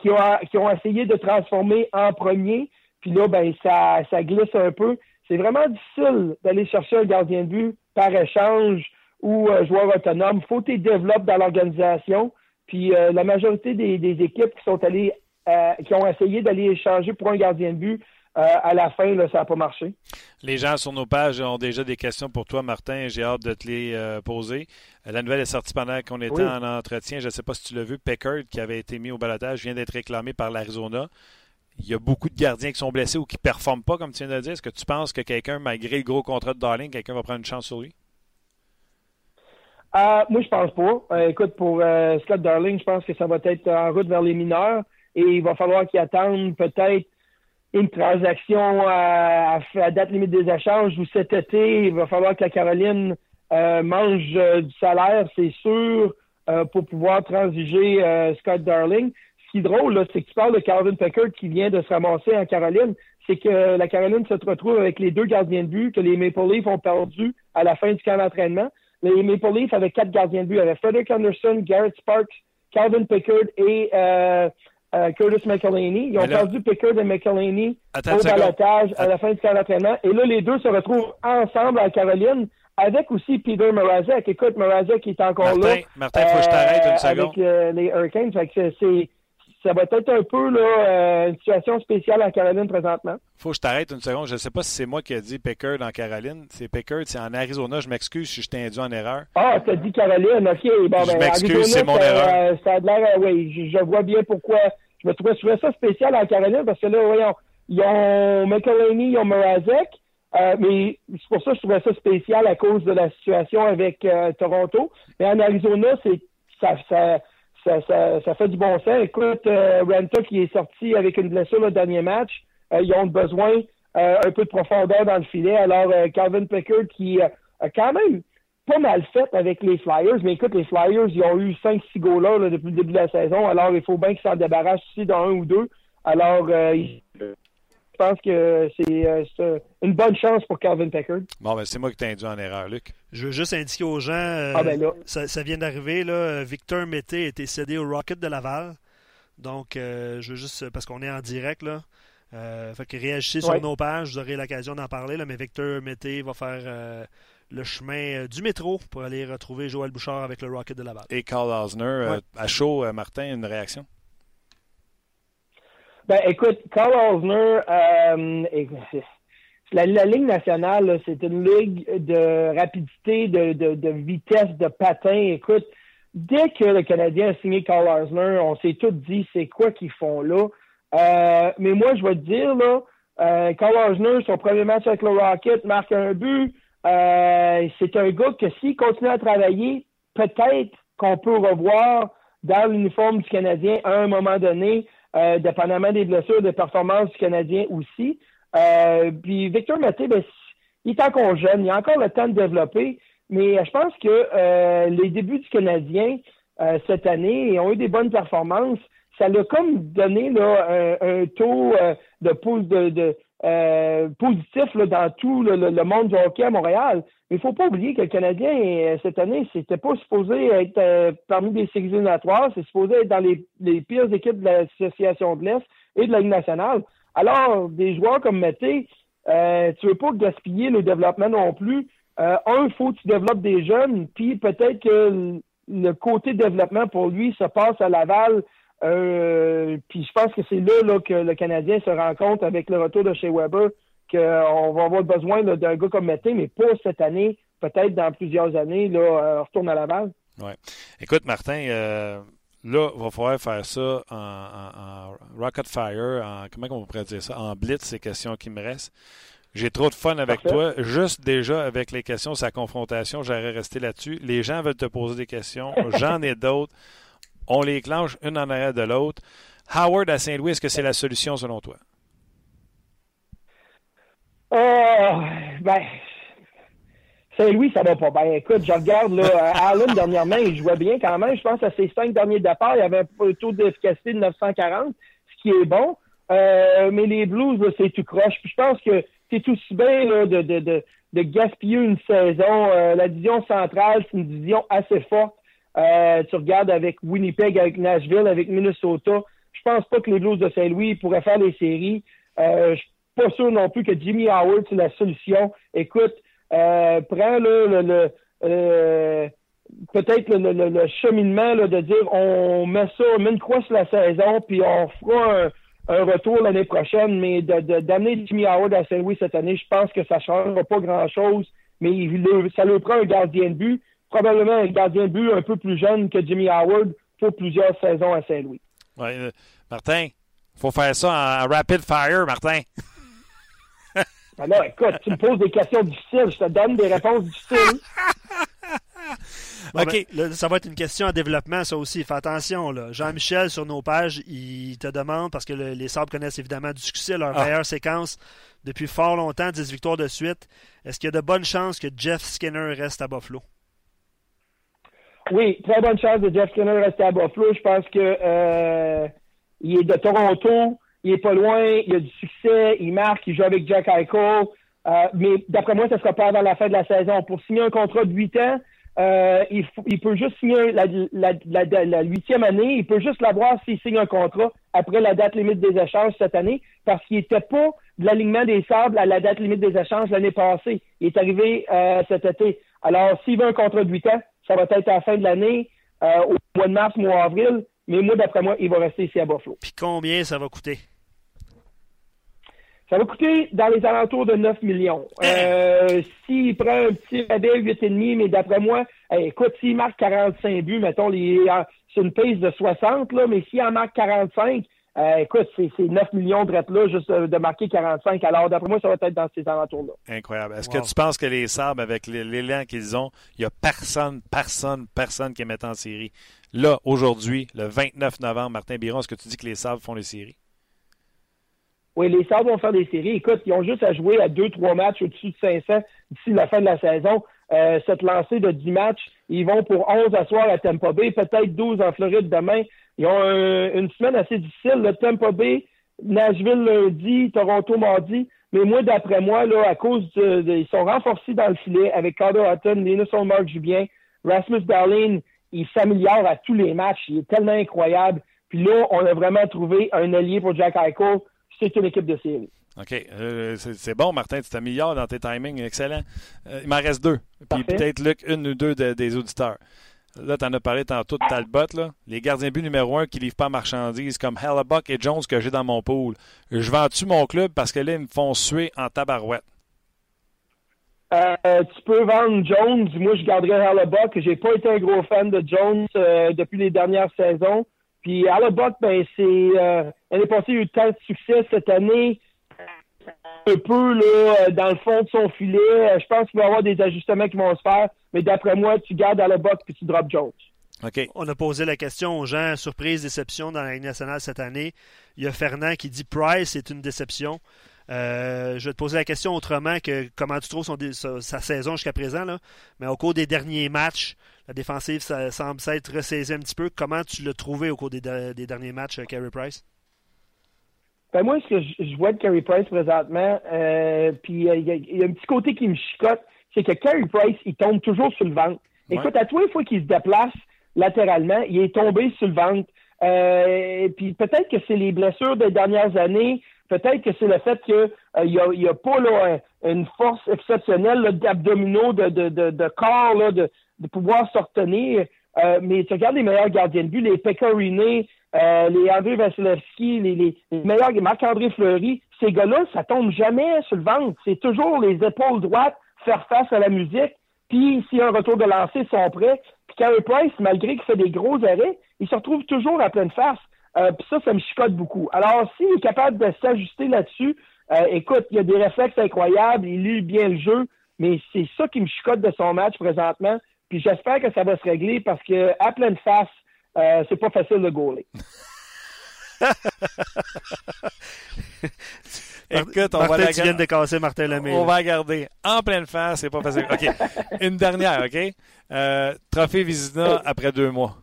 qui, a, qui ont essayé de transformer en premier. Puis là, ben, ça, ça glisse un peu. C'est vraiment difficile d'aller chercher un gardien de but par échange ou un joueur autonome. faut que tu développes dans l'organisation. Puis euh, la majorité des, équipes qui sont allées euh, qui ont essayé d'aller échanger pour un gardien de but à la fin, là, ça n'a pas marché. Les gens sur nos pages ont déjà des questions pour toi, Martin. J'ai hâte de te les poser. La nouvelle est sortie pendant qu'on était en entretien. Je ne sais pas si tu l'as vu. Peckard, qui avait été mis au balotage, vient d'être réclamé par l'Arizona. Il y a beaucoup de gardiens qui sont blessés ou qui ne performent pas, comme tu viens de le dire. Est-ce que tu penses que quelqu'un, malgré le gros contrat de Darling, quelqu'un va prendre une chance sur lui? Euh, moi, je pense pas. Euh, écoute, pour euh, Scott Darling, je pense que ça va être en route vers les mineurs et il va falloir qu'il attende peut-être une transaction à, date limite des échanges ou cet été, il va falloir que la Caroline mange du salaire, c'est sûr, pour pouvoir transiger Scott Darling. Ce qui est drôle, c'est que tu parles de Calvin Peckard qui vient de se ramasser en Caroline. C'est que la Caroline se retrouve avec les deux gardiens de but que les Maple Leafs ont perdu à la fin du camp d'entraînement. Les Maple Leafs avaient quatre gardiens de but. Avait Frederick Anderson, Garrett Sparks, Calvin Pickard et euh, euh, Curtis McElhaney. Ils ont perdu Pickard et McElhaney au balotage à la fin du camp d'entraînement. Et là, les deux se retrouvent ensemble à Caroline avec aussi Peter Mrazek. Écoute, Mrazek est encore là. Martin, il faut que je t'arrête une euh, seconde. Avec les Hurricanes. c'est ça va être un peu là, euh, une situation spéciale en Caroline présentement. Faut que je t'arrête une seconde. Je ne sais pas si c'est moi qui ai dit Pickard en Caroline. C'est Pickard, c'est en Arizona. Je m'excuse si je t'ai induit en erreur. Ah, tu as dit Caroline. OK. Bon, je ben, m'excuse, c'est mon erreur. Euh, ça a l'air, euh, oui, je, vois bien pourquoi. Je me trouvais, ça spécial en Caroline parce que là, voyons, ils ont McElhaney, ils ont Mrazek. mais c'est pour ça que je trouvais ça spécial à cause de la situation avec Toronto. Mais en Arizona, c'est ça, ça ça, fait du bon sens. Écoute, euh, Renta qui est sorti avec une blessure le dernier match, euh, ils ont besoin euh, un peu de profondeur dans le filet. Alors, Calvin Pickard qui a quand même pas mal fait avec les Flyers, mais écoute, les Flyers, ils ont eu 5-6 goals là, depuis le début de la saison. Alors, il faut bien qu'ils s'en débarrassent aussi dans un ou deux. Alors, je pense que euh, c'est une bonne chance pour Calvin Peckard. Bon, ben c'est moi qui t'ai induit en erreur, Luc. Je veux juste indiquer aux gens, euh, ah, ben ça, vient d'arriver, là, Victor Mété a été cédé au Rocket de Laval. Donc, euh, je veux juste, parce qu'on est en direct, là, fait que réagissez sur nos pages, vous aurez l'occasion d'en parler, là, mais Victor Mété va faire le chemin du métro pour aller retrouver Joël Bouchard avec le Rocket de Laval. Et Carl Osner, à chaud, Martin, une réaction? Ben, écoute, Carl Osner, euh, la, la, Ligue nationale, c'est une ligue de rapidité, de, de, de, vitesse, de patin. Écoute, dès que le Canadien a signé Carl Osner, on s'est tous dit c'est quoi qu'ils font là? Euh, mais moi, je vais te dire, là, euh, Carl Osner, son premier match avec le Rocket, marque un but. Euh, c'est un gars que s'il continue à travailler, peut-être qu'on peut revoir dans l'uniforme du Canadien à un moment donné. Euh, dépendamment des blessures, des performances du Canadien aussi. Euh, puis Victor Maté, ben, il est encore jeune, il a encore le temps de développer, mais je pense que euh, les débuts du Canadien cette année ont eu des bonnes performances. Ça l'a comme donné là, un, taux de, de, de euh, positif là, dans tout le, monde du hockey à Montréal. Mais il faut pas oublier que le Canadien, euh, cette année, c'était pas supposé être euh, parmi des séries éliminatoires, c'est supposé être dans les, les, pires équipes de l'Association de l'Est et de la Ligue nationale. Alors, des joueurs comme Mété, euh, tu veux pas gaspiller le développement non plus. un, il faut que tu développes des jeunes, puis peut-être que le côté développement pour lui se passe à Laval euh, puis je pense que c'est là, que le Canadien se rend compte avec le retour de chez Weber qu'on va avoir besoin d'un gars comme Mété, mais pas cette année, peut-être dans plusieurs années, là, euh, retourne à Laval. Ouais. Écoute, Martin, euh, là, il va falloir faire ça en, Rocket Fire, en, comment on pourrait dire ça, en blitz, ces questions qui me restent. J'ai trop de fun avec toi. Juste déjà avec les questions, sa confrontation, j'aurais resté là-dessus. Les gens veulent te poser des questions. J'en ai d'autres. On les clenche une en arrière de l'autre. Howard à Saint-Louis, est-ce que c'est la solution selon toi? Euh, ben, Saint-Louis, ça va pas bien. Écoute, je regarde là, Allen dernièrement, il jouait bien quand même. Je pense à ses cinq derniers départs, il avait un taux d'efficacité de 940, ce qui est bon. Euh, mais les Blues, c'est tout croche. Puis je pense que c'est bien là, de, de, de, de, gaspiller une saison. Euh, la division centrale, c'est une division assez forte. Euh, tu regardes avec Winnipeg, avec Nashville, avec Minnesota. Je pense pas que les Blues de Saint-Louis pourraient faire les séries. Euh, je suis pas sûr non plus que Jimmy Howard, c'est la solution. Écoute, euh, prends le, le, euh, peut-être le, le, cheminement là, de dire on met ça, on met une croix sur la saison, puis on fera un retour l'année prochaine, mais d'amener de, Jimmy Howard à Saint-Louis cette année, je pense que ça ne changera pas grand-chose, mais ça lui prend un gardien de but, probablement un gardien de but un peu plus jeune que Jimmy Howard pour plusieurs saisons à Saint-Louis. Oui, euh, Martin, il faut faire ça en rapid fire, Martin. Alors, ah écoute, tu me poses des questions difficiles, je te donne des réponses difficiles. OK. Ben, ça va être une question en développement, ça aussi. Fais attention. Jean-Michel, sur nos pages, il te demande, parce que les Sabres connaissent évidemment du succès, leur ah. meilleure séquence depuis fort longtemps, 10 victoires de suite. Est-ce qu'il y a de bonnes chances que Jeff Skinner reste à Buffalo? Oui, très bonne chance de Jeff Skinner rester à Buffalo. Je pense que euh, il est de Toronto, il est pas loin, il a du succès, il marque, il joue avec Jack Eichel. Euh, mais d'après moi, ça sera pas avant la fin de la saison. Pour signer un contrat de 8 ans, euh, il, il, peut juste signer la, huitième année, il peut juste l'avoir s'il signe un contrat après la date limite des échanges cette année, parce qu'il n'était pas de l'alignement des sables à la date limite des échanges l'année passée. Il est arrivé euh, cet été. Alors, s'il veut un contrat de huit ans, ça va être à la fin de l'année, euh, au mois de mars, mois d'avril, mais moi, d'après moi, il va rester ici à Buffalo. Puis combien ça va coûter? Ça va coûter dans les alentours de 9 millions. Euh, s'il prend un petit rabais 8,5, mais d'après moi, écoute, s'il marque 45 buts, mettons, c'est une pace de 60, là, mais s'il en marque 45, euh, écoute, c'est 9 millions de là, juste de, marquer 45. Alors, d'après moi, ça va être dans ces alentours-là. Incroyable. Est-ce que tu penses que les Sabres, avec l'élan qu'ils ont, il n'y a personne, personne, personne qui est en série? Là, aujourd'hui, le 29 novembre, Martin Biron, est-ce que tu dis que les Sabres font les séries? Oui, les Sabres vont faire des séries. Écoute, ils ont juste à jouer à deux, trois matchs au-dessus de 500 d'ici la fin de la saison. Euh, cette lancée de 10 matchs, ils vont pour 11 à soir à Tampa Bay, peut-être 12 en Floride demain. Ils ont une semaine assez difficile. Le Tampa Bay, Nashville lundi, Toronto mardi. Mais moi, d'après moi, là, à cause de, ils sont renforcés dans le filet avec Carter Hutton, Linus Mark Jubien, Rasmus Darlene, il s'améliore à tous les matchs. Il est tellement incroyable. Puis là, on a vraiment trouvé un allié pour Jack Eichel c'est une équipe de série. OK. Euh, c'est bon, Martin, tu t'améliores dans tes timings. Excellent. Euh, il m'en reste deux. Puis peut-être, Luc, une ou deux des auditeurs. Là, tu en as parlé tantôt de Talbot. Là. Les gardiens but numéro un qui ne livrent pas marchandises, comme Hellebuck et Jones que j'ai dans mon pool. Je vends-tu mon club parce que là, ils me font suer en tabarouette? Euh, tu peux vendre Jones. Moi, je garderais Hellebuck. J'ai pas été un gros fan de Jones depuis les dernières saisons. Puis Buck, ben c'est l'année passée, il a eu tant de succès cette année. Un peu là, dans le fond de son filet. Euh, je pense qu'il va y avoir des ajustements qui vont se faire. Mais d'après moi, tu gardes Buck puis tu drops Jones. OK. On a posé la question aux gens, surprise, déception dans la Ligue nationale cette année. Il y a Fernand qui dit Price est une déception. Euh, je vais te poser la question autrement que comment tu trouves sa, saison jusqu'à présent. Là. Mais au cours des derniers matchs, la défensive ça semble s'être ressaisie un petit peu. Comment tu l'as trouvé au cours des, derniers matchs, Carey euh, Price? Ben moi, ce que je, vois de Carey Price présentement, euh, puis euh, il y, a un petit côté qui me chicote, c'est que Carey Price, il tombe toujours sur le ventre. Écoute, à tous les fois qu'il se déplace latéralement, il est tombé sur le ventre. puis peut-être que c'est les blessures des dernières années, peut-être que c'est le fait qu'il n'y a, pas une force exceptionnelle d'abdominaux, de, de, de, corps, là, de, pouvoir se retenir. Euh, mais tu regardes les meilleurs gardiens de but, les Pecorine, euh, les André Vasilevski, les, les, meilleurs, Marc-André Fleury, ces gars-là, ça tombe jamais sur le ventre. C'est toujours les épaules droites, faire face à la musique, puis s'il y a un retour de lancer, ils sont prêts. Puis Carey Price, malgré qu'il fait des gros arrêts, il se retrouve toujours à pleine face. Euh, puis ça, ça me chicote beaucoup. Alors, s'il est capable de s'ajuster là-dessus, euh, écoute, il a des réflexes incroyables, il lit bien le jeu, mais c'est ça qui me chicote de son match présentement. Puis j'espère que ça va se régler parce que à pleine face, euh, c'est pas facile de gauler. Écoute, on va la tu viens de casser Martin Lemay. On va garder en pleine face, c'est pas facile. OK. Une dernière, OK? Euh, trophée Vizina après deux mois.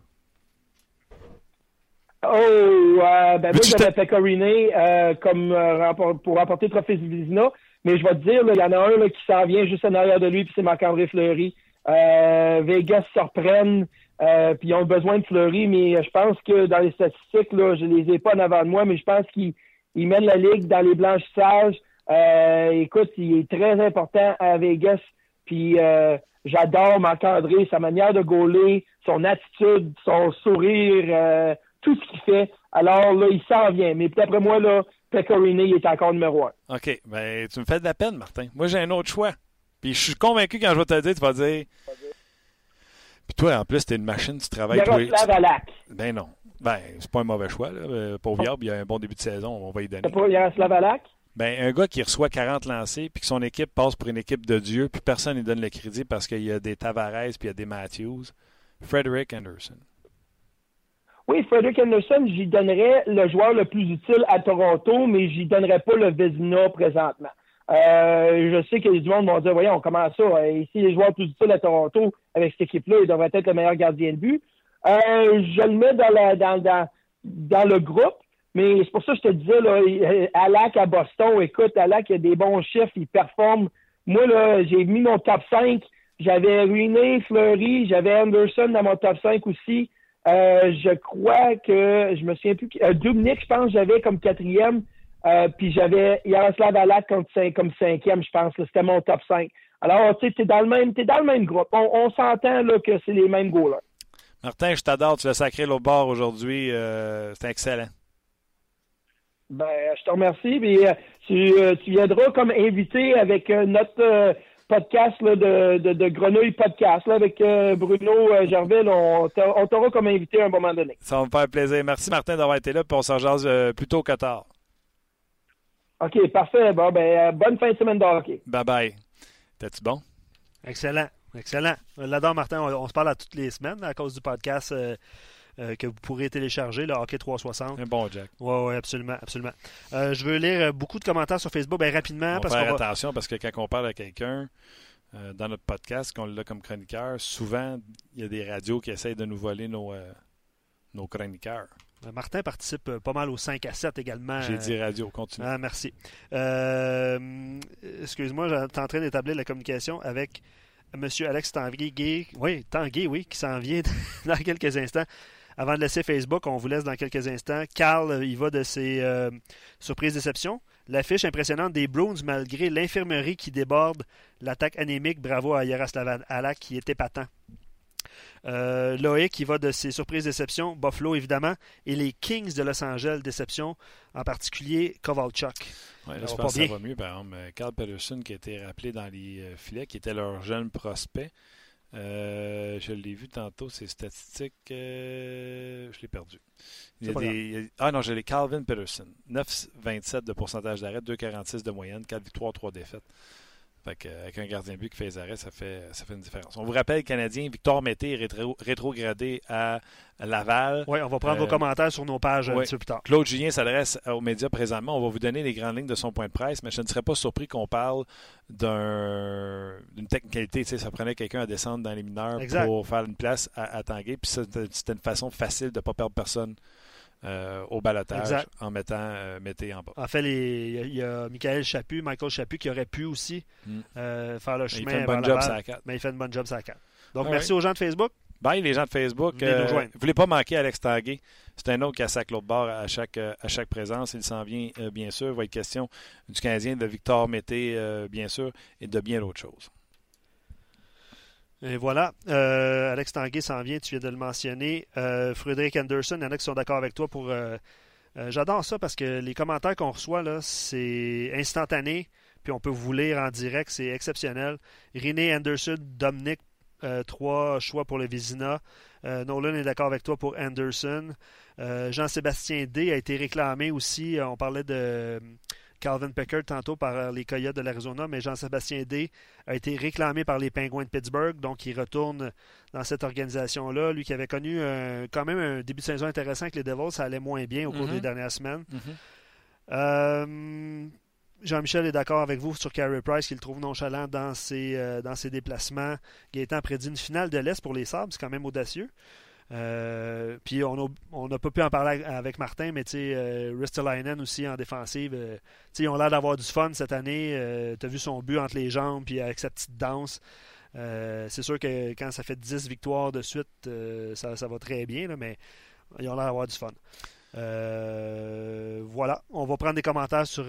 Oh, euh, ben moi, j'avais Pecorine euh, comme euh, pour remporter le trophée Vizina. Mais je vais te dire, il y en a un là, qui s'en vient juste en arrière de lui, puis c'est Marc-André Fleury. Euh, Vegas surprennent, euh, puis ils ont besoin de Fleury, mais je pense que dans les statistiques, là, je les ai pas en avant de moi, mais je pense qu'ils mènent la ligue dans les blanchissages. Euh, écoute, il est très important à Vegas, puis euh, j'adore Marc-André, sa manière de gauler, son attitude, son sourire, tout ce qu'il fait. Alors là, il s'en vient. Mais d'après moi, là, Pecorini est encore numéro un. OK. Ben, tu me fais de la peine, Martin. Moi, j'ai un autre choix. Puis je suis convaincu quand je vais te le dire, tu vas dire. Puis toi, en plus, t'es une machine, tu travailles. Yaroslav Alak. Ben non. Ben, c'est pas un mauvais choix. Là. Pour Viable, il y a un bon début de saison, on va y donner. Pas Yaroslav Alak? Ben, un gars qui reçoit 40 lancés, puis que son équipe passe pour une équipe de Dieu, puis personne ne lui donne le crédit parce qu'il y a des Tavares, puis il y a des Matthews. Frederick Anderson. Oui, Frederick Anderson, j'y donnerais le joueur le plus utile à Toronto, mais j'y donnerais pas le Vezina présentement. Euh, je sais que les du monde vont dire, voyons, on commence ça. Ici, les joueurs plus utiles à Toronto, avec cette équipe-là, ils devraient être le meilleur gardien de but. Euh, je le mets dans, la, dans, dans, dans le groupe, mais c'est pour ça que je te disais, là, Alak à Boston, écoute, Alak a des bons chiffres, il performe. Moi, là, j'ai mis mon top 5. J'avais ruiné Fleury, j'avais Anderson dans mon top 5 aussi. Euh, je crois que, je me souviens plus, euh, Dominique, je pense, j'avais comme quatrième. Euh, puis j'avais Yaroslav Alak comme, comme cinquième, je pense. C'était mon top 5. Alors, tu sais, t'es dans le même, es dans le même groupe. On, s'entend là que c'est les mêmes goalers. Martin, je t'adore. Tu l'as sacré l'autre bord aujourd'hui. Euh, c'est excellent. Ben, je te remercie. Puis, euh, tu, tu, viendras comme invité avec notre podcast là, de, de, de, Grenouille Podcast là, avec Bruno Gervais. on t'aura comme invité à un moment donné. Ça va me faire plaisir. Merci Martin d'avoir été là. Puis on s'en jase plus tôt que tard. OK, parfait. Bon, ben, bonne fin de semaine de hockey. Bye bye. T'es-tu bon? Excellent. Excellent. Là-dedans, Martin, on, se parle à toutes les semaines à cause du podcast euh, euh, que vous pourrez télécharger, le Hockey 360. Un bon, Jack. Oui, oui, absolument. absolument. Euh, je veux lire beaucoup de commentaires sur Facebook ben, rapidement. On parce faire attention parce que quand on parle à quelqu'un dans notre podcast, qu'on l'a comme chroniqueur, souvent, il y a des radios qui essayent de nous voler nos, nos chroniqueurs. Euh, Martin participe euh, pas mal au 5 à 7 également. J'ai dit radio, continue. Ah, merci. Euh, excuse-moi, j'étais en train d'établir la communication avec M. Alex Tanguay, oui, Tanguay, oui, qui s'en vient dans quelques instants. Avant de laisser Facebook, on vous laisse dans quelques instants. Carl, il va de ses surprises déceptions. L'affiche impressionnante des Bruins malgré l'infirmerie qui déborde, l'attaque anémique, bravo à Yaroslav Alak qui était patent. Euh, Loïc qui va de ses surprises déceptions, Buffalo évidemment, et les Kings de Los Angeles déception, en particulier Kovalchuk. Ouais, là, je pense que ça va mieux. Par exemple, euh, Carl Peterson qui a été rappelé dans les euh, filets, qui était leur jeune prospect. je l'ai vu tantôt, ses statistiques, je l'ai perdu. ah non, j'ai les Calvin Peterson. 9,27 de pourcentage d'arrêt, 2,46 de moyenne, 4 victoires, 3 défaites. Fait avec un gardien but qui fait les arrêts, ça fait, ça fait une différence. On vous rappelle, Canadien, Victor Mété est rétrogradé à Laval. Oui, on va prendre vos euh, commentaires sur nos pages un petit peu plus tard. Claude Julien s'adresse aux médias présentement. On va vous donner les grandes lignes de son point de presse, mais je ne serais pas surpris qu'on parle d'une technicalité. Tu sais, ça prenait quelqu'un à descendre dans les mineurs pour faire une place à, à Tanguay. Puis c'était une façon facile de ne pas perdre personne euh, au balotage en mettant euh, Mété en bas. En fait, il y, a Michael Chaput, Michael Chaput qui aurait pu aussi hmm. euh, faire le chemin. Il fait un bon job sur la Mais il fait une bonne job sur la 4. Donc, merci aux gens de Facebook. Bye les gens de Facebook. Vous ne voulez pas manquer Alex Tanguay. C'est un autre qui a sac l'autre bord à chaque, à chaque présence. Il s'en vient, bien sûr. Il va être question du Canadien, de Victor Mété, bien sûr, et de bien d'autres choses. Et voilà. Euh, Alex Tanguay s'en vient, tu viens de le mentionner. Euh, Frédéric Anderson, il y en a qui sont d'accord avec toi pour. Euh, j'adore ça parce que les commentaires qu'on reçoit, là, c'est instantané. Puis on peut vous lire en direct, c'est exceptionnel. René Anderson, Dominic, trois choix pour le Vizina. Nolan est d'accord avec toi pour Anderson. Jean-Sébastien D a été réclamé aussi. On parlait de Calvin Pecker tantôt par les Coyotes de l'Arizona, mais Jean-Sébastien D a été réclamé par les Penguins de Pittsburgh, donc il retourne dans cette organisation-là. Lui qui avait connu quand même un début de saison intéressant avec les Devils, ça allait moins bien au cours des mm-hmm. dernières semaines. Mm-hmm. Euh, Jean-Michel est d'accord avec vous sur Carey Price, qu'il trouve nonchalant dans ses, euh, dans ses déplacements. Gaétan prédit une finale de l'Est pour les Sabres, c'est quand même audacieux. Euh, puis on n'a pas pu en parler avec Martin, mais tu sais, euh, Ristolainen aussi en défensive. Euh, ils ont l'air d'avoir du fun cette année. tu as vu son but entre les jambes, puis avec sa petite danse. c'est sûr que quand ça fait 10 victoires de suite, ça, ça, va très bien, mais ils ont l'air d'avoir du fun. voilà, on va prendre des commentaires sur,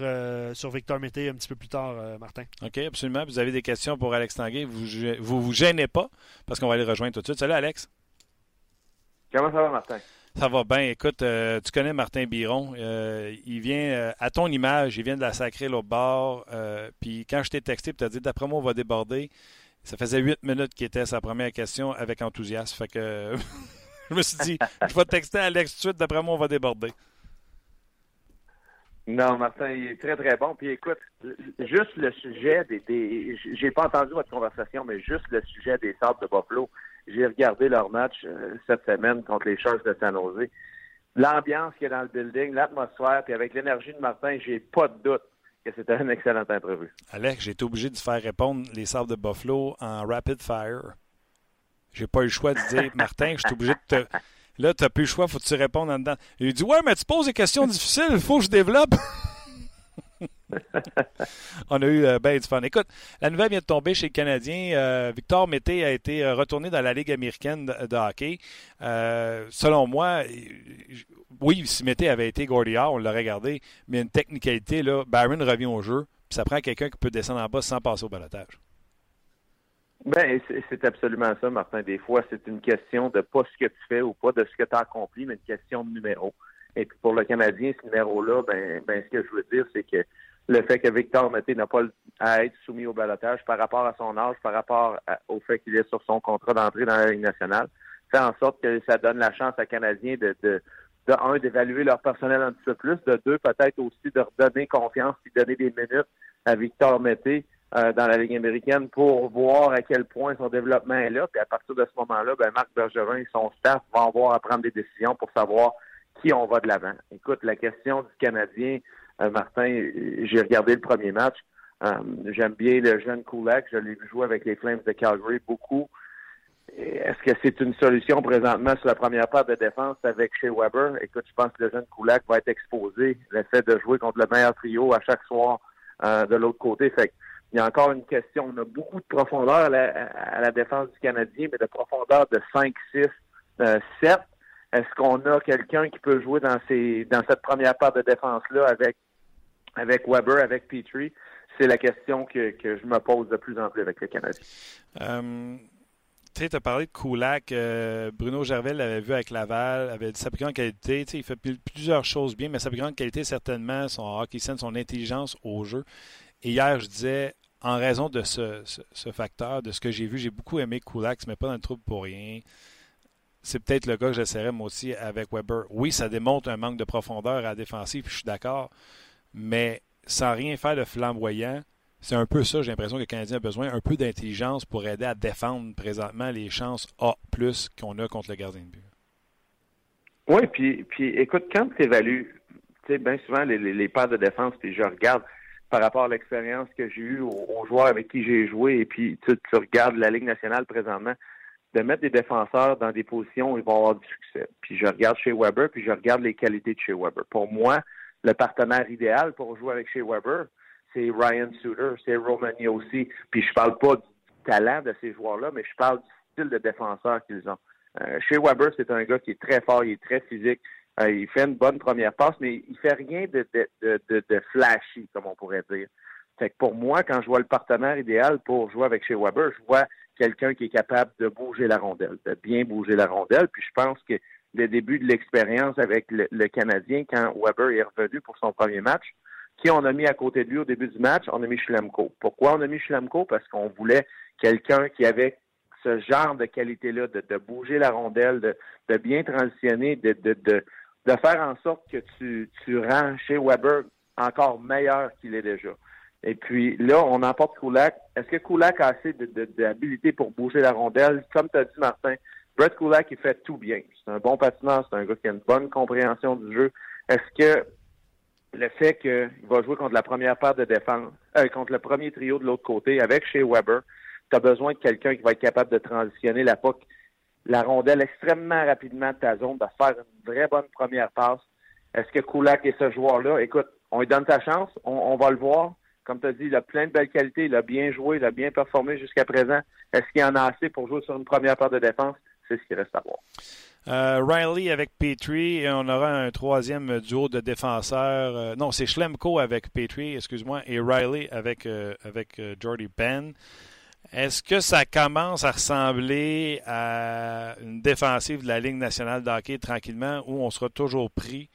sur Victor Mété un petit peu plus tard, Martin. OK, absolument. Vous avez des questions pour Alex Tanguay, vous ne vous, vous, gênez pas parce qu'on va aller rejoindre tout de suite. Salut Alex. Comment ça va, Martin? Ça va bien. Écoute, euh, tu connais Martin Biron. il vient à ton image, il vient de la sacrer l'autre bord. puis quand je t'ai texté, tu as dit d'après moi, on va déborder. Ça faisait huit minutes qu'il était sa première question avec enthousiasme. Fait que je me suis dit, je vais texter Alex tout de suite, d'après moi, on va déborder. Non, Martin, il est très, très bon. Puis écoute, juste le sujet des. des j'ai pas entendu votre conversation, mais juste le sujet des Sables de Buffalo. J'ai regardé leur match euh, cette semaine contre les Sharks de San Jose. L'ambiance qui est dans le building, l'atmosphère, puis avec l'énergie de Martin, j'ai pas de doute que c'était un excellent entrevue. Alex, j'ai été obligé de faire répondre les Sables de Buffalo en rapid fire. J'ai pas eu le choix de dire, Martin, je suis obligé de te. Là, tu n'as plus le choix, faut que tu répondes en dedans. Il dit Ouais, mais tu poses des questions difficiles, il faut que je développe. On a eu euh, ben du fun. Écoute, la nouvelle vient de tomber chez les Canadiens. Euh, Victor Mété a été euh, retourné dans la Ligue américaine de, hockey. selon moi, oui, si Mété avait été Gordiard, on l'aurait regardé, mais une technicalité, là, Barron revient au jeu, puis ça prend quelqu'un qui peut descendre en bas sans passer au balotage. Ben, c'est absolument ça, Martin. Des fois, c'est une question de pas ce que tu fais ou pas de ce que tu as accompli, mais une question de numéro. Et puis pour le Canadien, ce numéro-là, ben, ben, ce que je veux dire, c'est que le fait que Victor Mété n'a pas à être soumis au balotage par rapport à son âge, par rapport au fait qu'il est sur son contrat d'entrée dans la Ligue nationale, fait en sorte que ça donne la chance à Canadiens de, de, de un, d'évaluer leur personnel un petit peu plus, de deux, peut-être aussi de redonner confiance et donner des minutes à Victor Mété euh, dans la Ligue américaine pour voir à quel point son développement est là. Puis à partir de ce moment-là, ben Marc Bergerin et son staff vont avoir à prendre des décisions pour savoir qui on va de l'avant. Écoute, la question du Canadien, euh, Martin, j'ai regardé le premier match. Euh, j'aime bien le jeune Kulak. Je l'ai vu jouer avec les Flames de Calgary beaucoup. Est-ce que c'est une solution présentement sur la première part de défense avec Shea Weber? Écoute, je pense que le jeune Kulak va être exposé. L'effet de jouer contre le meilleur trio à chaque soir de l'autre côté. Fait il y a encore une question. On a beaucoup de profondeur à la, défense du Canadien, mais de profondeur de 5, 6, 7. Est-ce qu'on a quelqu'un qui peut jouer dans dans cette première part de défense-là avec Weber, avec Petrie? C'est la question que, je me pose de plus en plus avec le Canadien. Euh, tu as parlé de Kulak. Euh, Bruno Gervais l'avait vu avec Laval, avait dit sa plus grande qualité. Il fait plusieurs choses bien, mais sa plus grande qualité, certainement, son hockey sense, son intelligence au jeu. Et hier, je disais, en raison de ce, facteur, de ce que j'ai vu, j'ai beaucoup aimé Kulak, mais pas dans le trouble pour rien. C'est peut-être le cas que j'essaierai moi aussi avec Weber. Oui, ça démontre un manque de profondeur à la défensive, je suis d'accord, mais sans rien faire de flamboyant, c'est un peu ça, j'ai l'impression que le Canadien a besoin, un peu d'intelligence pour aider à défendre présentement les chances A plus qu'on a contre le gardien de but. Oui, puis, puis écoute, quand tu évalues, tu sais, bien souvent les, les, de défense, puis je regarde, par rapport à l'expérience que j'ai eue aux, joueurs avec qui j'ai joué, et puis tu, regardes la Ligue nationale présentement, de mettre des défenseurs dans des positions où ils vont avoir du succès. Puis je regarde chez Weber, puis je regarde les qualités de chez Weber. Pour moi, le partenaire idéal pour jouer avec chez Weber, c'est Ryan Suter, c'est Romani aussi. Puis je parle pas du talent de ces joueurs-là, mais je parle du style de défenseur qu'ils ont. Euh, chez Weber, c'est un gars qui est très fort, il est très physique, euh, il fait une bonne première passe, mais il fait rien de, de, de, de, flashy, comme on pourrait dire. Fait que pour moi, quand je vois le partenaire idéal pour jouer avec chez Weber, je vois quelqu'un qui est capable de bouger la rondelle, de bien bouger la rondelle. Puis je pense que le début de l'expérience avec le, Canadien, quand Weber est revenu pour son premier match, qui on a mis à côté de lui au début du match, on a mis Schlemko. Pourquoi on a mis Schlemko? Parce qu'on voulait quelqu'un qui avait ce genre de qualité-là, de, bouger la rondelle, de, bien transitionner, de faire en sorte que tu, tu rends chez Weber encore meilleur qu'il est déjà. Et puis là, on emporte Kulak. Est-ce que Kulak a assez d'habilité pour bouger la rondelle? Comme tu as dit, Martin, Brett Kulak, il fait tout bien. C'est un bon patineur, c'est un gars qui a une bonne compréhension du jeu. Est-ce que le fait qu'il va jouer contre la première paire de défense, euh, contre le premier trio de l'autre côté, avec chez Weber, tu as besoin de quelqu'un qui va être capable de transitionner la POC la rondelle extrêmement rapidement de ta zone, de faire une vraie bonne première passe? Est-ce que Kulak est ce joueur-là? Écoute, on lui donne sa chance, on, va le voir. Comme tu as dit, il a plein de belles qualités, il a bien joué, il a bien performé jusqu'à présent. Est-ce qu'il en a assez pour jouer sur une première paire de défense? C'est ce qui reste à voir. Euh, Riley avec Petrie et on aura un troisième duo de défenseurs. Euh, non, c'est Schlemko avec Petrie, excuse-moi, et Riley avec, euh, avec Jordy Penn. Est-ce que ça commence à ressembler à une défensive de la Ligue nationale de hockey tranquillement où on sera toujours pris?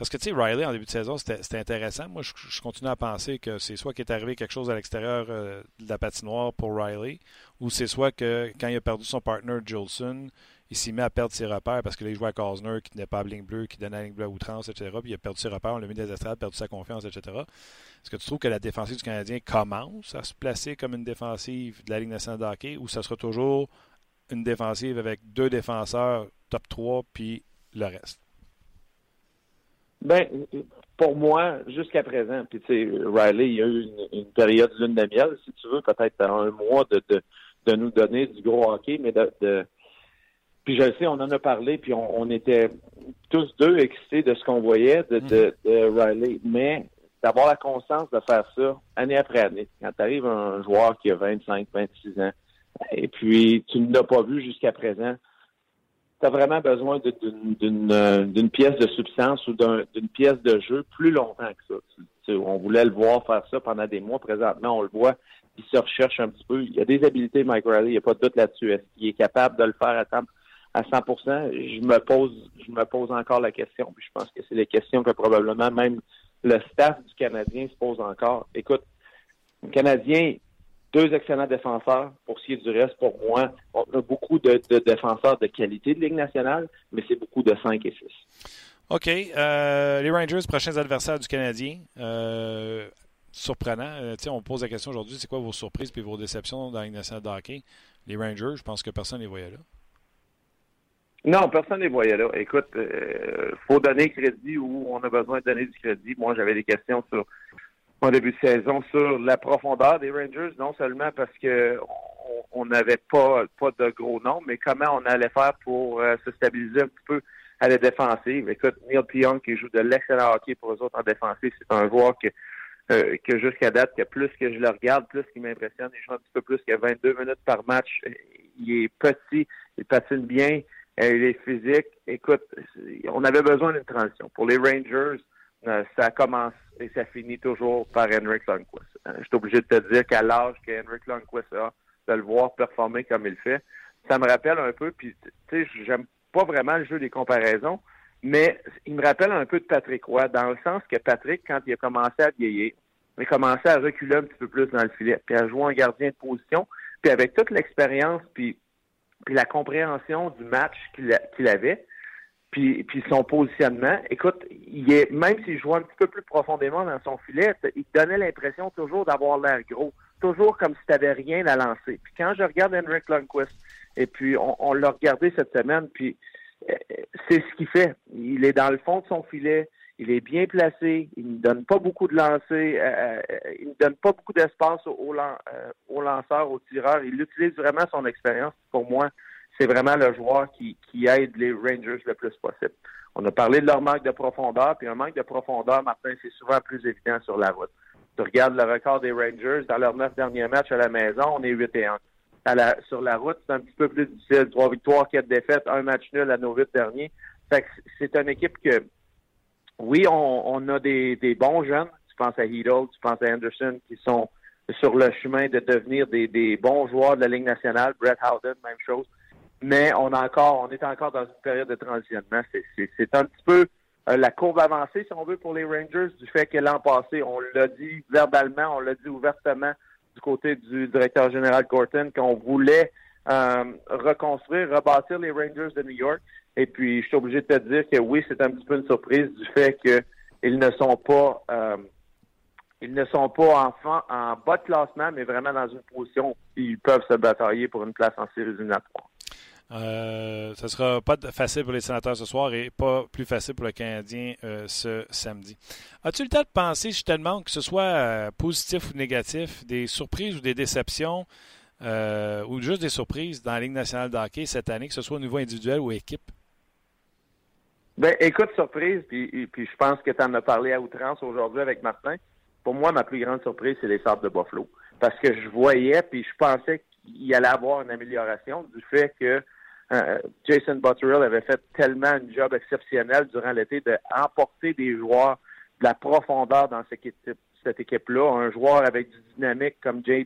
Parce que, tu sais, Riley, en début de saison, c'était intéressant. Moi, je, continue à penser que c'est soit qu'il est arrivé quelque chose à l'extérieur euh, de la patinoire pour Riley, ou c'est soit que quand il a perdu son partner Jolson, il s'y met à perdre ses repères parce que les joueurs à Cosner, qui n'est pas à ligne bleue, qui donne la ligne bleue à outrance, etc. Puis il a perdu ses repères, on l'a mis des estrades, perdu sa confiance, etc. Est-ce que tu trouves que la défensive du Canadien commence à se placer comme une défensive de la Ligue nationale de hockey ou ça sera toujours une défensive avec deux défenseurs top 3 puis le reste? Ben, pour moi, jusqu'à présent, puis tu sais, Riley, il y a eu une, période lune de miel, si tu veux, peut-être un mois de, de, de, nous donner du gros hockey, mais de puis je sais, on en a parlé, puis on, était tous deux excités de ce qu'on voyait de, de, mhm. Riley. Mais d'avoir la conscience de faire ça année après année, quand tu arrives un joueur qui a 25, 26 ans, et puis tu ne l'as pas vu jusqu'à présent, tu as vraiment besoin d'une pièce de substance ou d'une pièce de jeu plus longtemps que ça. on voulait le voir faire ça pendant des mois. Présentement, on le voit, il se recherche un petit peu. Il y a des habiletés, Mike Riley, il n'y a pas de doute là-dessus. Est-ce qu'il est capable de le faire à temps? à 100 je me pose je me pose encore la question. Puis je pense que c'est les questions que probablement même le staff du Canadien se pose encore. Écoute, le Canadien, deux excellents défenseurs. Pour ce qui est du reste, pour moi, on a beaucoup de, défenseurs de qualité de Ligue nationale, mais c'est beaucoup de 5 et 6. OK. Euh, les Rangers, prochains adversaires du Canadien. Euh, surprenant. Euh, on pose la question aujourd'hui, c'est quoi vos surprises et vos déceptions dans la Ligue nationale de hockey? Les Rangers, je pense que personne ne les voyait là. Non, personne ne les voyait là. Écoute, euh, faut donner crédit où on a besoin de donner du crédit. Moi, j'avais des questions sur mon début de saison sur la profondeur des Rangers, non seulement parce que on n'avait pas pas de gros noms, mais comment on allait faire pour euh, se stabiliser un petit peu à la défensive. Écoute, Neil Pionk qui joue de l'excellent hockey pour eux autres en défensive, c'est un joueur que euh, que jusqu'à date, que plus que je le regarde, plus qu'il m'impressionne. Il joue un petit peu plus que 22 minutes par match. Il est petit, il patine bien. Euh, il est physique. Écoute, on avait besoin d'une transition. Pour les Rangers, euh, ça commence et ça finit toujours par Henrik Lundqvist. Euh, je suis obligé de te dire qu'à l'âge que Henrik Lundqvist a, de le voir performer comme il fait, ça me rappelle un peu, puis tu sais, j'aime pas vraiment le jeu des comparaisons, mais il me rappelle un peu de Patrick Roy, dans le sens que Patrick, quand il a commencé à vieillir, il a commencé à reculer un petit peu plus dans le filet, puis à jouer un gardien de position, puis avec toute l'expérience, puis puis la compréhension du match qu'il avait, puis, puis son positionnement. Écoute, il est, même s'il jouait un petit peu plus profondément dans son filet, il donnait l'impression toujours d'avoir l'air gros, toujours comme si tu n'avais rien à lancer. Puis quand je regarde Henrik Lundqvist, et puis on, l'a regardé cette semaine, puis euh, c'est ce qu'il fait. Il est dans le fond de son filet, il est bien placé, il ne donne pas beaucoup de lancers, euh, euh, il ne donne pas beaucoup d'espace aux, euh, lanceurs, aux tireurs. Il utilise vraiment son expérience. Pour moi, c'est vraiment le joueur qui, aide les Rangers le plus possible. On a parlé de leur manque de profondeur, puis un manque de profondeur, Martin, c'est souvent plus évident sur la route. Tu regardes le record des Rangers, dans leurs neuf derniers matchs à la maison, on est 8 et 1. sur la route, c'est un petit peu plus difficile. Trois victoires, quatre défaites, un match nul à nos huit derniers. c'est une équipe que oui, on, a des, bons jeunes. Tu penses à Heedle, tu penses à Anderson, qui sont sur le chemin de devenir des, bons joueurs de la Ligue nationale. Brett Howden, même chose. Mais on a encore, on est encore dans une période de transitionnement. C'est un petit peu euh, la courbe avancée, si on veut, pour les Rangers, du fait que l'an passé, on l'a dit verbalement, on l'a dit ouvertement du côté du directeur général Gorton qu'on voulait euh, reconstruire, rebâtir les Rangers de New York. Et puis, je suis obligé de te dire que oui, c'est un petit peu une surprise du fait qu'ils ne sont pas euh, ils ne sont pas en, en bas de classement, mais vraiment dans une position où ils peuvent se batailler pour une place en séries éliminatoires. Euh, ce ne sera pas facile pour les sénateurs ce soir et pas plus facile pour le Canadien euh, ce samedi. As-tu le temps de penser, je que ce soit euh, positif ou négatif, des surprises ou des déceptions ou juste des surprises dans la Ligue nationale de hockey cette année, que ce soit au niveau individuel ou équipe? Ben, écoute, surprise, puis, puis je pense que tu en as parlé à outrance aujourd'hui avec Martin. Pour moi, ma plus grande surprise, c'est les Sables de Buffalo. Parce que je voyais, puis je pensais qu'il allait avoir une amélioration du fait que euh, Jason Butterill avait fait tellement un job exceptionnel durant l'été de emporter des joueurs de la profondeur dans cette équipe. cette équipe-là, un joueur avec du dynamique comme Jay,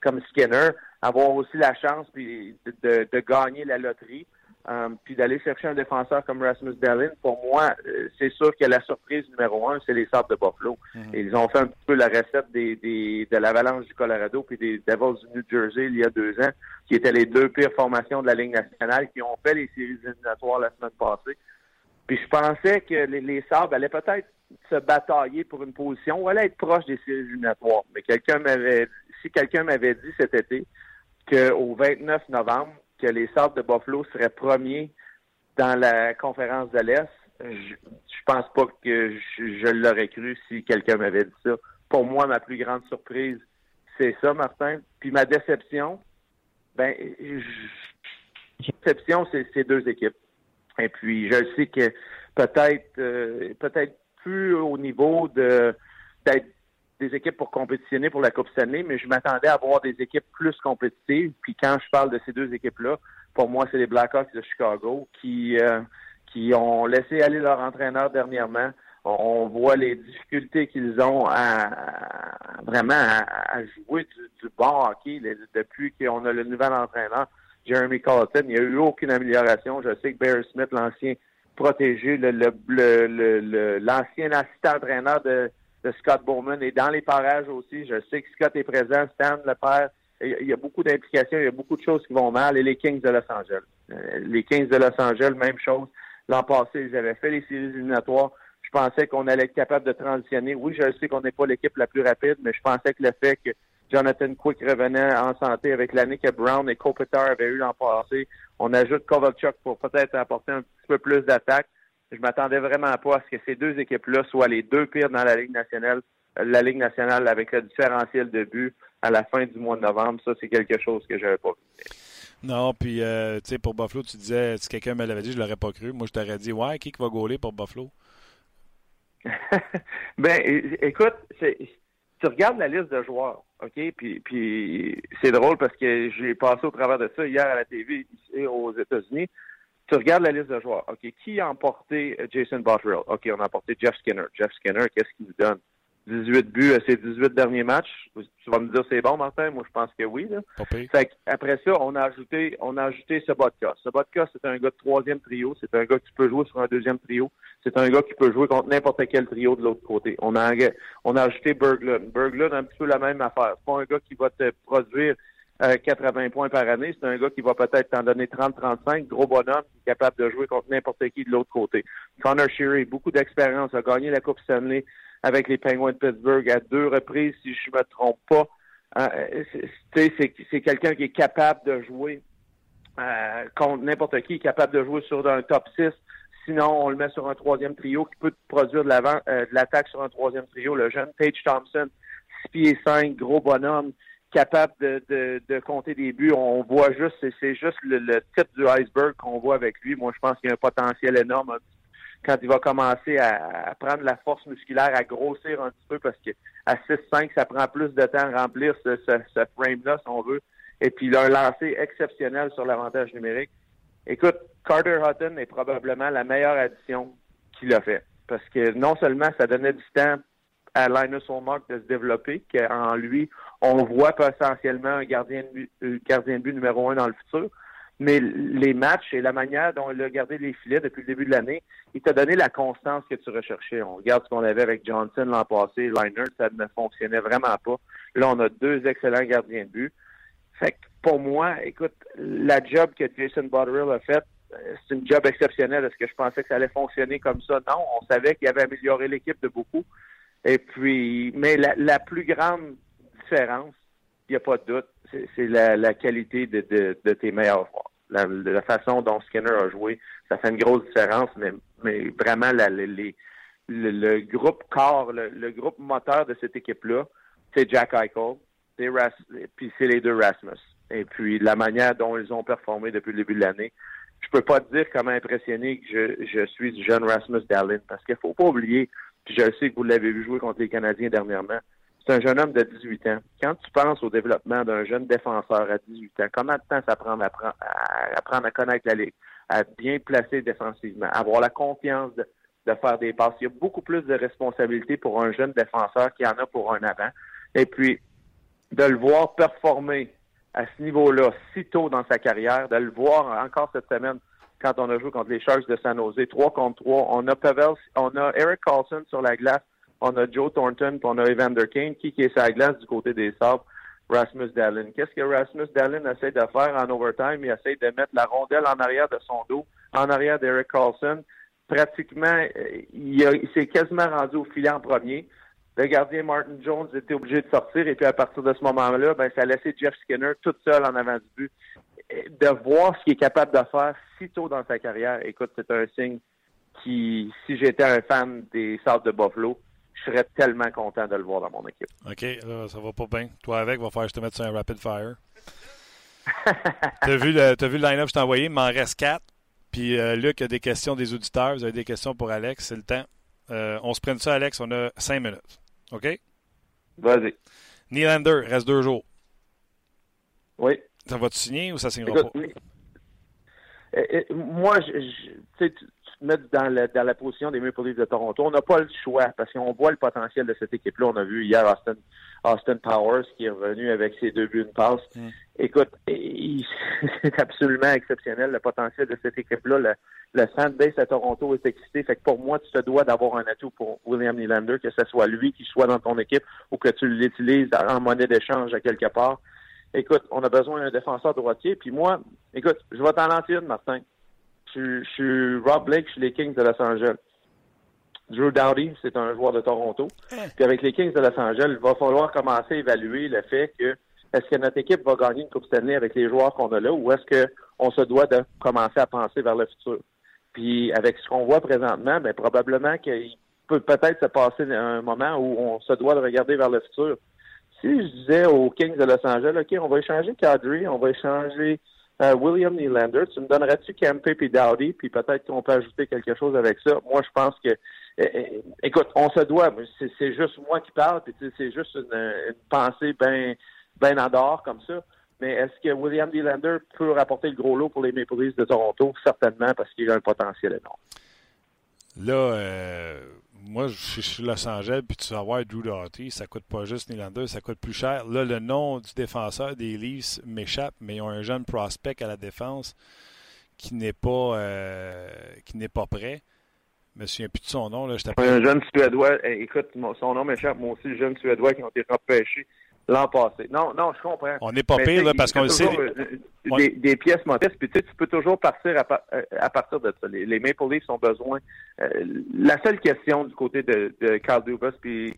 comme Skinner, avoir aussi la chance puis de, gagner la loterie, euh, puis d'aller chercher un défenseur comme Rasmus Dahlin, pour moi, euh, c'est sûr que la surprise numéro un, c'est les Sabres de Buffalo. Mhm. Ils ont fait un petit peu la recette des, des de l'Avalanche du Colorado puis des Devils du New Jersey il y a deux ans, qui étaient les deux pires formations de la Ligue nationale, qui ont fait les séries éliminatoires la semaine passée. Puis je pensais que les, les Sabres allaient peut-être se batailler pour une position ou allaient être proche des séries éliminatoires. Mais quelqu'un m'avait si quelqu'un m'avait dit cet été qu'au 29 novembre, que les Sabres de Buffalo seraient premiers dans la conférence de l'Est, je, je pense pas que je, l'aurais cru si quelqu'un m'avait dit ça. Pour moi, ma plus grande surprise, c'est ça, Martin. Puis ma déception, ben, déception, c'est ces deux équipes. Et puis, je sais que peut-être, euh, peut-être plus au niveau de d'être des équipes pour compétitionner pour la Coupe Stanley, mais je m'attendais à avoir des équipes plus compétitives. Puis quand je parle de ces deux équipes-là, pour moi, c'est les Blackhawks de Chicago qui euh, qui ont laissé aller leur entraîneur dernièrement. On voit les difficultés qu'ils ont à, vraiment à, jouer du, bon hockey depuis qu'on a le nouvel entraîneur, Jeremy Colleton. Il n'y a eu aucune amélioration. Je sais que Barry Smith, l'ancien protégé, l'ancien le, le, l'ancien assistant entraîneur de Scott Bowman et dans les parages aussi. Je sais que Scott est présent, Stan le père. Il y a beaucoup d'implications, il y a beaucoup de choses qui vont mal. Et les Kings de Los Angeles. Euh, les Kings de Los Angeles, même chose. L'an passé, ils avaient fait les séries éliminatoires. Je pensais qu'on allait être capable de transitionner. Oui, je sais qu'on n'est pas l'équipe la plus rapide, mais je pensais que le fait que Jonathan Quick revenait en santé avec l'année que Brown et Kopitar avaient eu l'an passé, on ajoute Kovalchuk pour peut-être apporter un petit peu plus d'attaque je m'attendais vraiment pas à ce que ces deux équipes-là soient les deux pires dans la Ligue nationale, la Ligue nationale avec le différentiel de but à la fin du mois de novembre. Ça, c'est quelque chose que j'avais pas vu. Non, puis euh, tu sais, pour Buffalo, tu disais, si quelqu'un me l'avait dit, je l'aurais pas cru. Moi, je t'aurais dit, ouais, qui va gauler pour Buffalo? ben, écoute, tu regardes la liste de joueurs, OK? Puis, puis c'est drôle parce que j'ai passé au travers de ça hier à la TV ici aux États-Unis tu regardes la liste de joueurs. OK, qui a emporté euh, Jason Botterill? OK, on a emporté Jeff Skinner. Jeff Skinner, qu'est-ce qu'il nous donne? 18 buts à ses 18 derniers matchs. Tu vas me dire c'est bon, Martin? Moi, je pense que oui. Là. Fait après ça, on a ajouté, on a ajouté Sobotka. Sobotka, c'est un gars de troisième trio. C'est un gars qui peut jouer sur un deuxième trio. C'est un gars qui peut jouer contre n'importe quel trio de l'autre côté. On a, on a ajouté Berglund. Berglund, un petit peu la même affaire. C'est pas un gars qui va te produire 80 euh, points par année. C'est un gars qui va peut-être t'en donner 30-35, gros bonhomme, qui est capable de jouer contre n'importe qui de l'autre côté. Connor Sherry, beaucoup d'expérience, a gagné la Coupe Stanley avec les Penguins de Pittsburgh à deux reprises, si je me trompe pas. Euh, c'est quelqu'un qui est capable de jouer euh, contre n'importe qui, capable de jouer sur un top 6. Sinon, on le met sur un troisième trio qui peut produire de l'attaque sur un troisième trio. Le jeune Page Thompson, 6 pieds 5, gros bonhomme, capable de, de, de, compter des buts. On voit juste, c'est juste le, le type du iceberg qu'on voit avec lui. Moi, je pense qu'il y a un potentiel énorme quand il va commencer à, prendre la force musculaire, à grossir un petit peu, parce que à 6-5, ça prend plus de temps à remplir ce, ce, frame-là, si on veut. Et puis, il a un lancer exceptionnel sur l'avantage numérique. Écoute, Carter Hutton est probablement la meilleure addition qu'il a fait. Parce que non seulement ça donnait du temps à Linus Olmark de se développer, qu'en lui, on voit potentiellement un gardien de but, euh, gardien de but numéro un dans le futur. Mais les matchs et la manière dont il a gardé les filets depuis le début de l'année, il t'a donné la constance que tu recherchais. On regarde ce qu'on avait avec Johnson l'an passé, Liner, ça ne fonctionnait vraiment pas. Là, on a deux excellents gardiens de but. Fait que pour moi, écoute, la job que Jason Botterill a faite, euh, c'est une job exceptionnelle. Est-ce que je pensais que ça allait fonctionner comme ça? Non, on savait qu'il avait amélioré l'équipe de beaucoup. Et puis, mais la, la plus grande il n'y a pas de doute, c'est la, qualité de, tes meilleurs joueurs. La, façon dont Skinner a joué, ça fait une grosse différence, mais, vraiment le, groupe corps, le, groupe moteur de cette équipe-là, c'est Jack Eichel, puis c'est les deux Rasmus. Et puis la manière dont ils ont performé depuis le début de l'année, je peux pas te dire comment impressionné que je, je suis du jeune Rasmus Dallin, parce qu'il faut pas oublier, puis je sais que vous l'avez vu jouer contre les Canadiens dernièrement, c'est un jeune homme de 18 ans. Quand tu penses au développement d'un jeune défenseur à 18 ans, comment de temps ça prend à apprendre à, connaître la ligue, à bien placer défensivement, avoir la confiance de, de faire des passes? Il y a beaucoup plus de responsabilités pour un jeune défenseur qu'il y en a pour un avant. Et puis, de le voir performer à ce niveau-là si tôt dans sa carrière, de le voir encore cette semaine quand on a joué contre les Sharks de San Jose, 3 contre 3. On a Pavel, on a Eric Carlson sur la glace, on a Joe Thornton, puis on a Evander Kane, qui, qui est la glace du côté des Sabres, Rasmus Dallin. Qu'est-ce que Rasmus Dallin essaie de faire en overtime? Il essaie de mettre la rondelle en arrière de son dos, en arrière d'Eric Carlson. Pratiquement, il, il s'est quasiment rendu au filet en premier. Le gardien Martin Jones était obligé de sortir et puis à partir de ce moment-là, ben, ça a laissé Jeff Skinner tout seul en avant du but. De voir ce qu'il est capable de faire si tôt dans sa carrière, écoute, c'est un signe qui, si j'étais un fan des Sables de Buffalo, je serais tellement content de le voir dans mon équipe. OK, ça va pas bien. Toi avec, va falloir que je te mette sur un rapid fire. t'as vu le, as vu le line-up que je t'ai envoyé, il m'en reste quatre. Puis euh, Luc a des questions des auditeurs. Vous avez des questions pour Alex, c'est le temps. Euh, on se prenne ça, Alex, on a cinq minutes. OK? Vas-y. Nylander, reste deux jours. Oui. Ça va-tu signer ou ça signera Écoute, pas? oui. Euh, euh, moi, je, je- mets dans la, dans la position des Maple Leafs de Toronto. On n'a pas le choix parce qu'on voit le potentiel de cette équipe-là. On a vu hier Austin, Austin Powers qui est revenu avec ses deux buts, une passe. Mm. Écoute, il- c'est absolument exceptionnel le potentiel de cette équipe-là. Le, le fanbase à Toronto est excité. Fait que pour moi, tu te dois d'avoir un atout pour William Nylander, que ce soit lui qui soit dans ton équipe ou que tu l'utilises en monnaie d'échange à quelque part. Écoute, on a besoin d'un défenseur droitier. Puis moi, écoute, je vais t'en lancer une, Martin. Je, suis- je suis Rob Blake, je suis les Kings de Los Angeles. Drew Dowdy, c'est un joueur de Toronto. Puis avec les Kings de Los Angeles, il va falloir commencer à évaluer le fait que est-ce que notre équipe va gagner une Coupe Stanley avec les joueurs qu'on a là ou est-ce qu'on se doit de commencer à penser vers le futur? Puis avec ce qu'on voit présentement, ben probablement qu'il peut peut-être se passer un moment où on se doit de regarder vers le futur. Si je disais aux Kings de Los Angeles, OK, on va échanger Kadri, on va échanger euh, William Nylander, tu me donnerais-tu Kempe puis Dowdy, puis peut-être qu'on peut ajouter quelque chose avec ça? Moi, je pense que, euh, euh, écoute, on se doit, c'est, juste moi qui parle, puis c'est juste une, une pensée bien ben en dehors comme ça. Mais est-ce que William Nylander peut rapporter le gros lot pour les Maple Leafs de Toronto? Certainement, parce qu'il a un potentiel énorme. Là, euh, moi, je suis Los Angeles, puis tu vas voir Drew Doughty, ça coûte pas juste Nylander, ça coûte plus cher. Là, le nom du défenseur des Leafs m'échappe, mais ils ont un jeune prospect à la défense qui n'est pas euh, qui n'est pas prêt. Je me souviens plus de son nom. Là, je Un jeune Suédois, eh, écoute, son nom m'échappe, moi aussi, le jeune Suédois qui ont été repêchés l'an passé. Non, non, je comprends. On n'est pas Mais, pire, là, parce qu'on le sait. euh, Ouais. Des, des pièces modestes, puis tu sais, tu peux toujours partir à, euh, à partir de ça. Les, les Maple Leafs ont besoin. euh, la seule question du côté de, de Carl Dubas puis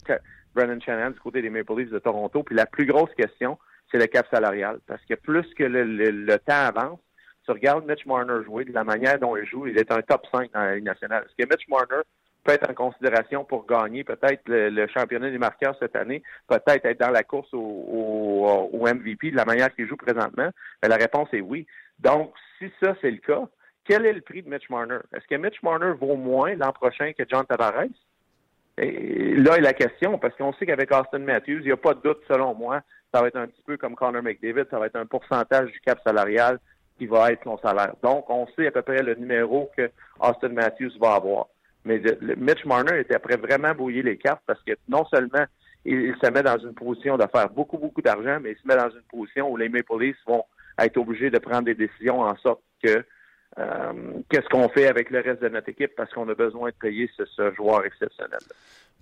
Brennan Shanahan du côté des Maple Leafs de Toronto, puis la plus grosse question, c'est le cap salarial. Parce que plus que le, le- le temps avance, tu regardes Mitch Marner jouer, de la manière dont il joue, il est un top 5 dans la Ligue nationale. Est-ce que Mitch Marner peut être en considération pour gagner peut-être le, championnat des marqueurs cette année, peut-être être dans la course au, au- MVP de la manière qu'il joue présentement? Ben, la réponse est oui. Donc, si ça, c'est le cas, quel est le prix de Mitch Marner? Est-ce que Mitch Marner vaut moins l'an prochain que John Tavares? Et là est la question, parce qu'on sait qu'avec Austin Matthews, il n'y a pas de doute, selon moi, ça va être un petit peu comme Connor McDavid, ça va être un pourcentage du cap salarial qui va être son salaire. Donc, on sait à peu près le numéro que Austin Matthews va avoir. Mais le- Mitch Marner était après vraiment brouiller les cartes parce que non seulement il, se met dans une position de faire beaucoup, beaucoup d'argent, mais il se met dans une position où les Maple Leafs vont être obligés de prendre des décisions en sorte que euh, qu'est-ce qu'on fait avec le reste de notre équipe parce qu'on a besoin de payer ce, joueur exceptionnel.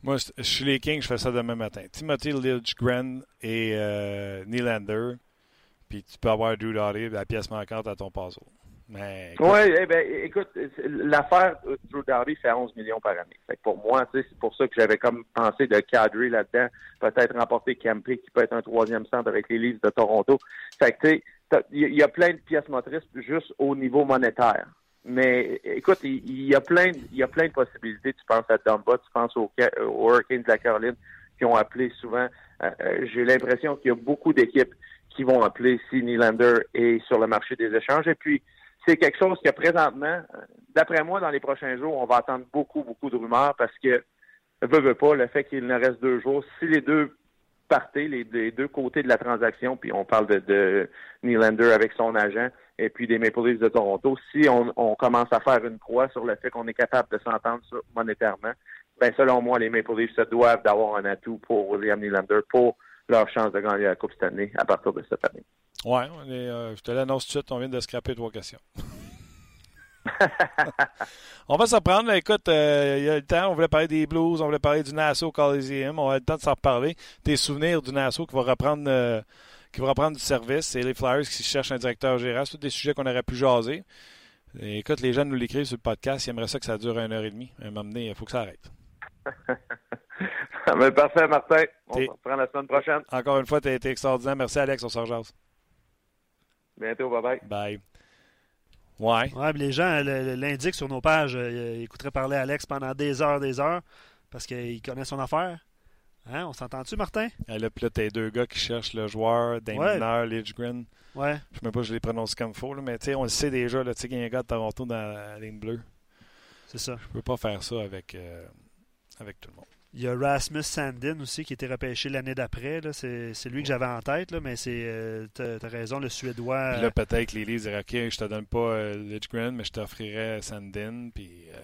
Moi, je suis les Kings, je fais ça demain matin. Timothy Lidgren et euh, Nylander, puis tu peux avoir Drew Doughty, la pièce manquante à ton puzzle. Oui, eh ben, écoute, l'affaire Drew Doughty, c'est 11 millions par année. Fait que pour moi, c'est pour ça que j'avais comme pensé de cadrer là-dedans, peut-être remporter Campé, qui peut être un troisième centre avec les Leafs de Toronto. Fait que, tu sais, il y, a- plein de pièces motrices juste au niveau monétaire. Mais écoute, il, y a plein, il y a plein de possibilités. Tu penses à Dumba, tu penses aux, aux Hurricanes de la Caroline qui ont appelé souvent. Euh, euh, J'ai l'impression qu'il y a beaucoup d'équipes qui vont appeler si Nylander est sur le marché des échanges. Et puis, c'est quelque chose que présentement, d'après moi, dans les prochains jours, on va attendre beaucoup, beaucoup de rumeurs parce que, veut, veut pas, le fait qu'il ne reste deux jours, si les deux partez, les, deux côtés de la transaction, puis on parle de, de Nylander avec son agent, et puis des Maple Leafs de Toronto, si on, commence à faire une croix sur le fait qu'on est capable de s'entendre monétairement, ben selon moi, les Maple Leafs se doivent d'avoir un atout pour William Nylander pour leur chance de gagner la Coupe cette année à partir de cette année. Oui, euh, je te l'annonce tout de suite, on vient de scraper trois questions. on va s'en prendre. Écoute, euh, il y a le temps. On voulait parler des Blues, on voulait parler du Nassau Coliseum. On a le temps de s'en reparler. Des souvenirs du Nassau qui va reprendre, euh, qui va reprendre du service. C'est les Flyers qui cherchent un directeur général. C'est tous des sujets qu'on aurait pu jaser. écoute, les gens nous l'écrivent sur le podcast. Ils aimeraient ça que ça dure une heure et demie. À un moment donné, il faut que ça arrête. parfait, Martin. On se reprend la semaine prochaine. Encore une fois, tu as été extraordinaire. Merci, Alex. On se rejoint. Bientôt. Bye-bye. Bye. Ouais. Ouais, les gens l'indiquent sur nos pages. Euh, ils écouteraient parler à Alex pendant des heures, des heures, parce qu'ils connaissent son affaire. Hein? On s'entend-tu, Martin? Et là, puis là, t'as deux gars qui cherchent le joueur, Damon ouais. Lidgren. Ouais. Je sais même pas si je les prononce comme il faut, là, mais tu sais, on le sait déjà, tu sais qu'il y a un gars de Toronto dans la ligne bleue. C'est ça. Je peux pas faire ça avec, euh, avec tout le monde. Il y a Rasmus Sandin aussi qui était repêché l'année d'après. C'est lui que j'avais en tête, là, mais c'est euh, t'as as raison, le Suédois. Puis là, peut-être que les Leafs diraient Ok, je te donne pas euh, Lidgren, mais je t'offrirais Sandin. Puis. Euh,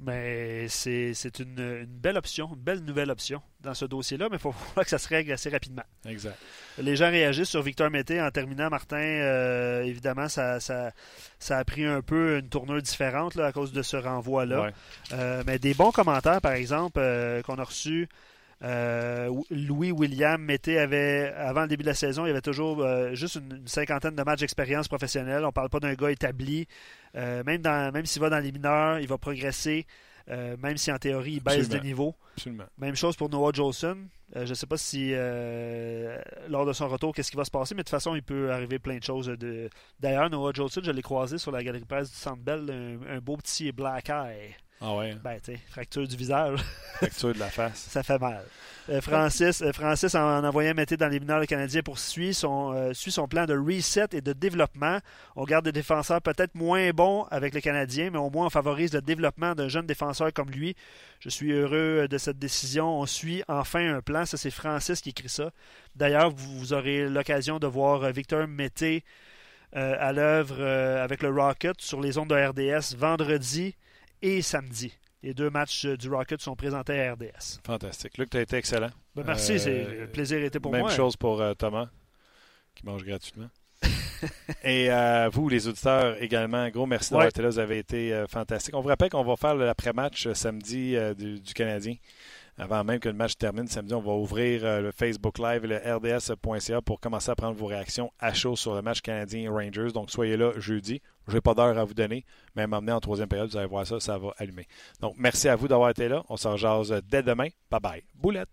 mais c'est une, belle option, une belle nouvelle option dans ce dossier-là, mais il faut voir que ça se règle assez rapidement. Exact. Les gens réagissent sur Victor Mété en terminant. Martin, euh, évidemment, ça, ça, a pris un peu une tournure différente à cause de ce renvoi-là. Euh, mais des bons commentaires, par exemple, euh, qu'on a reçus. Louis William Mété avait, avant le début de la saison, il avait toujours juste une, cinquantaine de matchs d'expérience professionnelle. On ne parle pas d'un gars établi. même même s'il va dans les mineurs, il va progresser. Euh, même si en théorie il baisse de niveau. Même chose pour Noah Jolson. Euh, je ne sais pas si euh, lors de son retour, qu'est-ce qui va se passer, mais de toute façon, il peut arriver plein de choses. De... D'ailleurs, Noah Jolson, je l'ai croisé sur la galerie presse du Centre Bell, un, beau petit black eye. Ah ouais. Ben, tu fracture du visage. fracture de la face. Ça fait mal. Euh, Francis, euh, Francis, en envoyant Mété dans les mineurs canadiens, poursuit son, euh, suit son plan de reset et de développement. On garde des défenseurs peut-être moins bons avec les Canadiens, mais au moins on favorise le développement d'un jeune défenseur comme lui. Je suis heureux de cette décision. On suit enfin un plan. Ça, c'est Francis qui écrit ça. D'ailleurs, vous, aurez l'occasion de voir Victor Mété à l'œuvre avec le Rocket sur les ondes de RDS vendredi et samedi. Les deux matchs euh, du Rocket sont présentés à RDS. Fantastique. Luc, tu as été excellent. Ben, merci, euh, le plaisir était pour moi. Même chose pour euh, Thomas, qui mange gratuitement. Et vous, les auditeurs, également, gros merci d'avoir été là. Vous avez été fantastique. On vous rappelle qu'on va faire l'après-match samedi du, Canadien. Avant même que le match termine samedi, on va ouvrir le Facebook Live et le RDS.ca pour commencer à prendre vos réactions à chaud sur le match Canadien-Rangers. Donc, soyez là jeudi. Je n'ai pas d'heure à vous donner, mais m'emmener en troisième période, vous allez voir ça, ça va allumer. Donc, merci à vous d'avoir été là. On se rejase dès demain. Bye bye. Boulette!